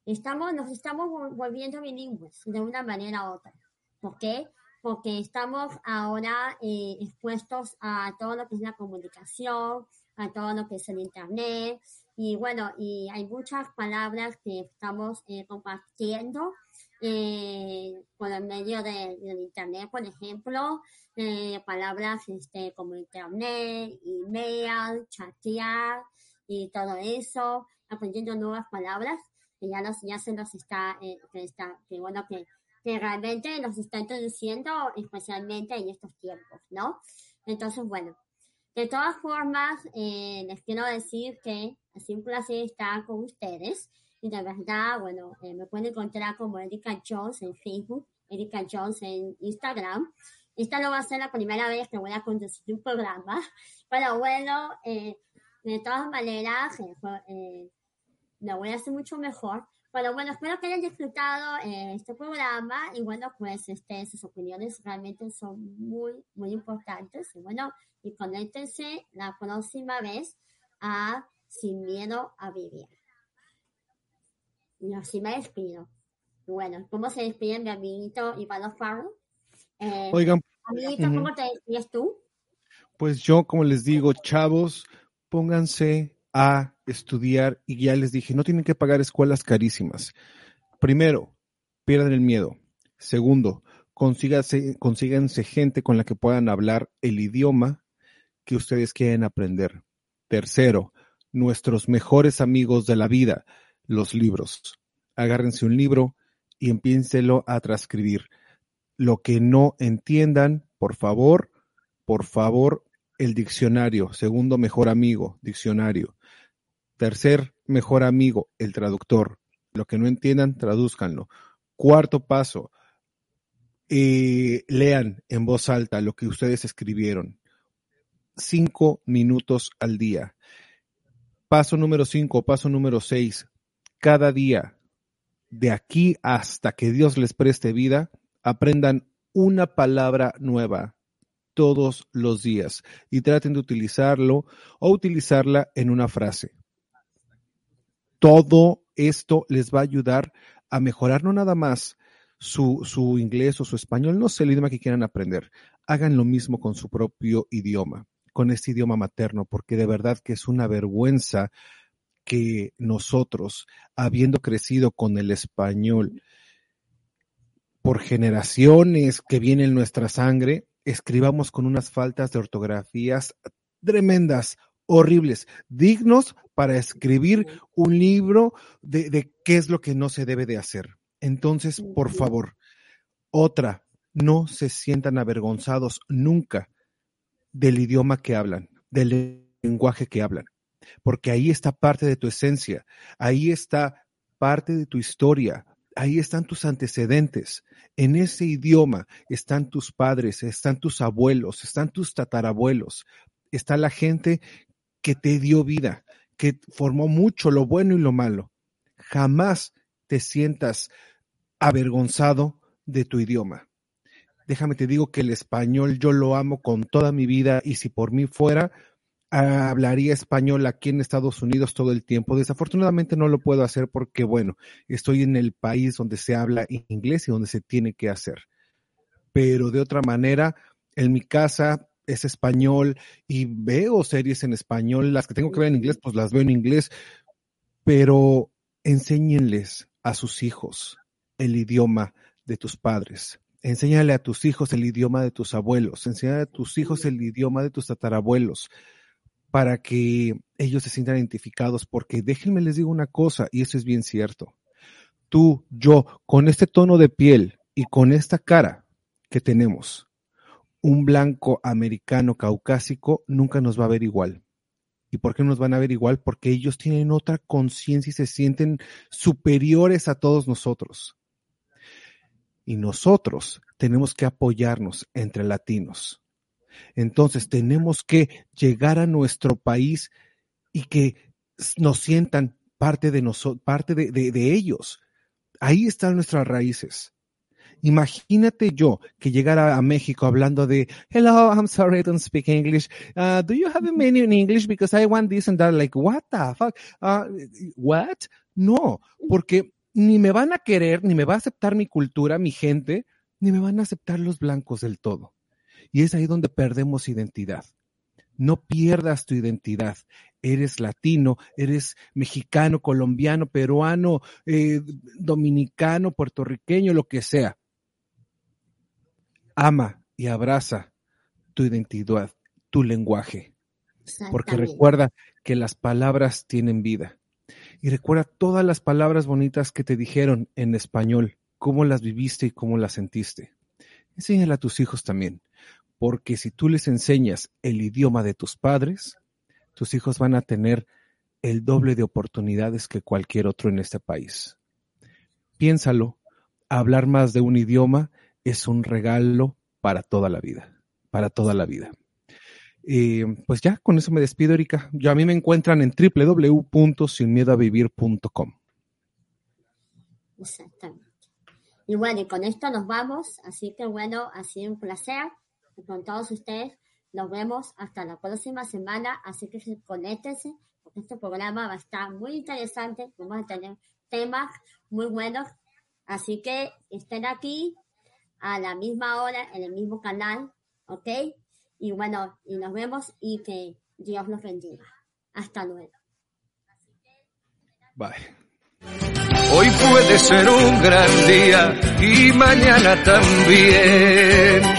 estamos, nos estamos volviendo bilingües de una manera u otra. ¿Por qué? Porque estamos ahora eh, expuestos a todo lo que es la comunicación, a todo lo que es el Internet. Y bueno, y hay muchas palabras que estamos eh, compartiendo eh, por el medio de, Internet, por ejemplo, eh, palabras este, como Internet, email, chatear y todo eso, aprendiendo nuevas palabras que ya, nos, ya se nos está, eh, que está, que bueno, que, que realmente nos está introduciendo especialmente en estos tiempos, ¿no? Entonces, bueno, de todas formas, eh, les quiero decir que es un placer estar con ustedes. Y de verdad, bueno, eh, me pueden encontrar como Erika Jones en Facebook, Erika Jones en Instagram. Esta no va a ser la primera vez que voy a conducir un programa, (laughs) pero bueno, eh, de todas maneras, eh, lo voy a hacer mucho mejor. Pero bueno, espero que hayan disfrutado este programa y bueno, pues este, sus opiniones realmente son muy, muy importantes. Y bueno, y conéctense la próxima vez a Sin Miedo a Vivir. Y así me despido. Bueno, ¿cómo se despide mi amiguito Iván Farro? Eh, Oigan, amiguito, ¿cómo te despides tú? Pues yo, como les digo, chavos, pónganse a estudiar y ya les dije, no tienen que pagar escuelas carísimas. Primero, pierdan el miedo. Segundo, consíganse, consíganse gente con la que puedan hablar el idioma que ustedes quieren aprender. Tercero, nuestros mejores amigos de la vida, los libros. Agárrense un libro y empiénselo a transcribir. Lo que no entiendan, por favor, por favor, el diccionario. Segundo mejor amigo, diccionario. Tercer mejor amigo, el traductor. Lo que no entiendan, tradúzcanlo. Cuarto paso, eh, lean en voz alta lo que ustedes escribieron. Cinco minutos al día. Paso número cinco, paso número seis. Cada día, de aquí hasta que Dios les preste vida, aprendan una palabra nueva todos los días y traten de utilizarlo o utilizarla en una frase. Todo esto les va a ayudar a mejorar no nada más su, su inglés o su español, no sé el idioma que quieran aprender. Hagan lo mismo con su propio idioma, con este idioma materno, porque de verdad que es una vergüenza que nosotros, habiendo crecido con el español por generaciones que viene en nuestra sangre, escribamos con unas faltas de ortografías tremendas, horribles, dignos para escribir un libro de, de, qué es lo que no se debe de hacer. Entonces, por favor, otra, no se sientan avergonzados nunca del idioma que hablan, del lenguaje que hablan, porque ahí está parte de tu esencia, ahí está parte de tu historia, ahí están tus antecedentes. En ese idioma están tus padres, están tus abuelos, están tus tatarabuelos, está la gente que te dio vida, que formó mucho lo bueno y lo malo. Jamás te sientas avergonzado de tu idioma. Déjame te digo que el español yo lo amo con toda mi vida y si por mí fuera, hablaría español aquí en Estados Unidos todo el tiempo. Desafortunadamente no lo puedo hacer porque, bueno, estoy en el país donde se habla inglés y donde se tiene que hacer. Pero de otra manera, en mi casa es español y veo series en español. Las que tengo que ver en inglés, pues las veo en inglés. Pero enséñenles a sus hijos el idioma de tus padres. Enséñale a tus hijos el idioma de tus abuelos. Enséñale a tus hijos el idioma de tus tatarabuelos para que ellos se sientan identificados, porque déjenme les digo una cosa, y eso es bien cierto. Tú, yo, con este tono de piel y con esta cara que tenemos, un blanco americano caucásico nunca nos va a ver igual. ¿Y por qué nos van a ver igual? Porque ellos tienen otra conciencia y se sienten superiores a todos nosotros. Y nosotros tenemos que apoyarnos entre latinos. Entonces tenemos que llegar a nuestro país y que nos sientan parte de nosotros, parte de, ellos. Ahí están nuestras raíces. Imagínate yo que llegara a México hablando de, hello, I'm sorry I don't speak English. Uh, do you have a menu in English because I want this and that? Like, what the fuck? Uh, what? No, porque ni me van a querer, ni me va a aceptar mi cultura, mi gente, ni me van a aceptar los blancos del todo. Y es ahí donde perdemos identidad. No pierdas tu identidad. Eres latino, eres mexicano, colombiano, peruano, eh, dominicano, puertorriqueño, lo que sea. Ama y abraza tu identidad, tu lenguaje. Porque recuerda que las palabras tienen vida. Y recuerda todas las palabras bonitas que te dijeron en español, cómo las viviste y cómo las sentiste. Enséñale a tus hijos también porque si tú les enseñas el idioma de tus padres, tus hijos van a tener el doble de oportunidades que cualquier otro en este país. Piénsalo, hablar más de un idioma es un regalo para toda la vida, para toda la vida. Eh, pues ya, con eso me despido, Erika. Yo a mí me encuentran en www.sinmiedoavivir.com. Exactamente. Y bueno, y con esto nos vamos, así que bueno, ha sido un placer con todos ustedes. Nos vemos hasta la próxima semana, así que conéctense, porque este programa va a estar muy interesante. Vamos a tener temas muy buenos, así que estén aquí a la misma hora en el mismo canal, ¿ok? Y bueno, y nos vemos y que Dios los bendiga. Hasta luego. Bye. Hoy puede puede ser un gran día y mañana también.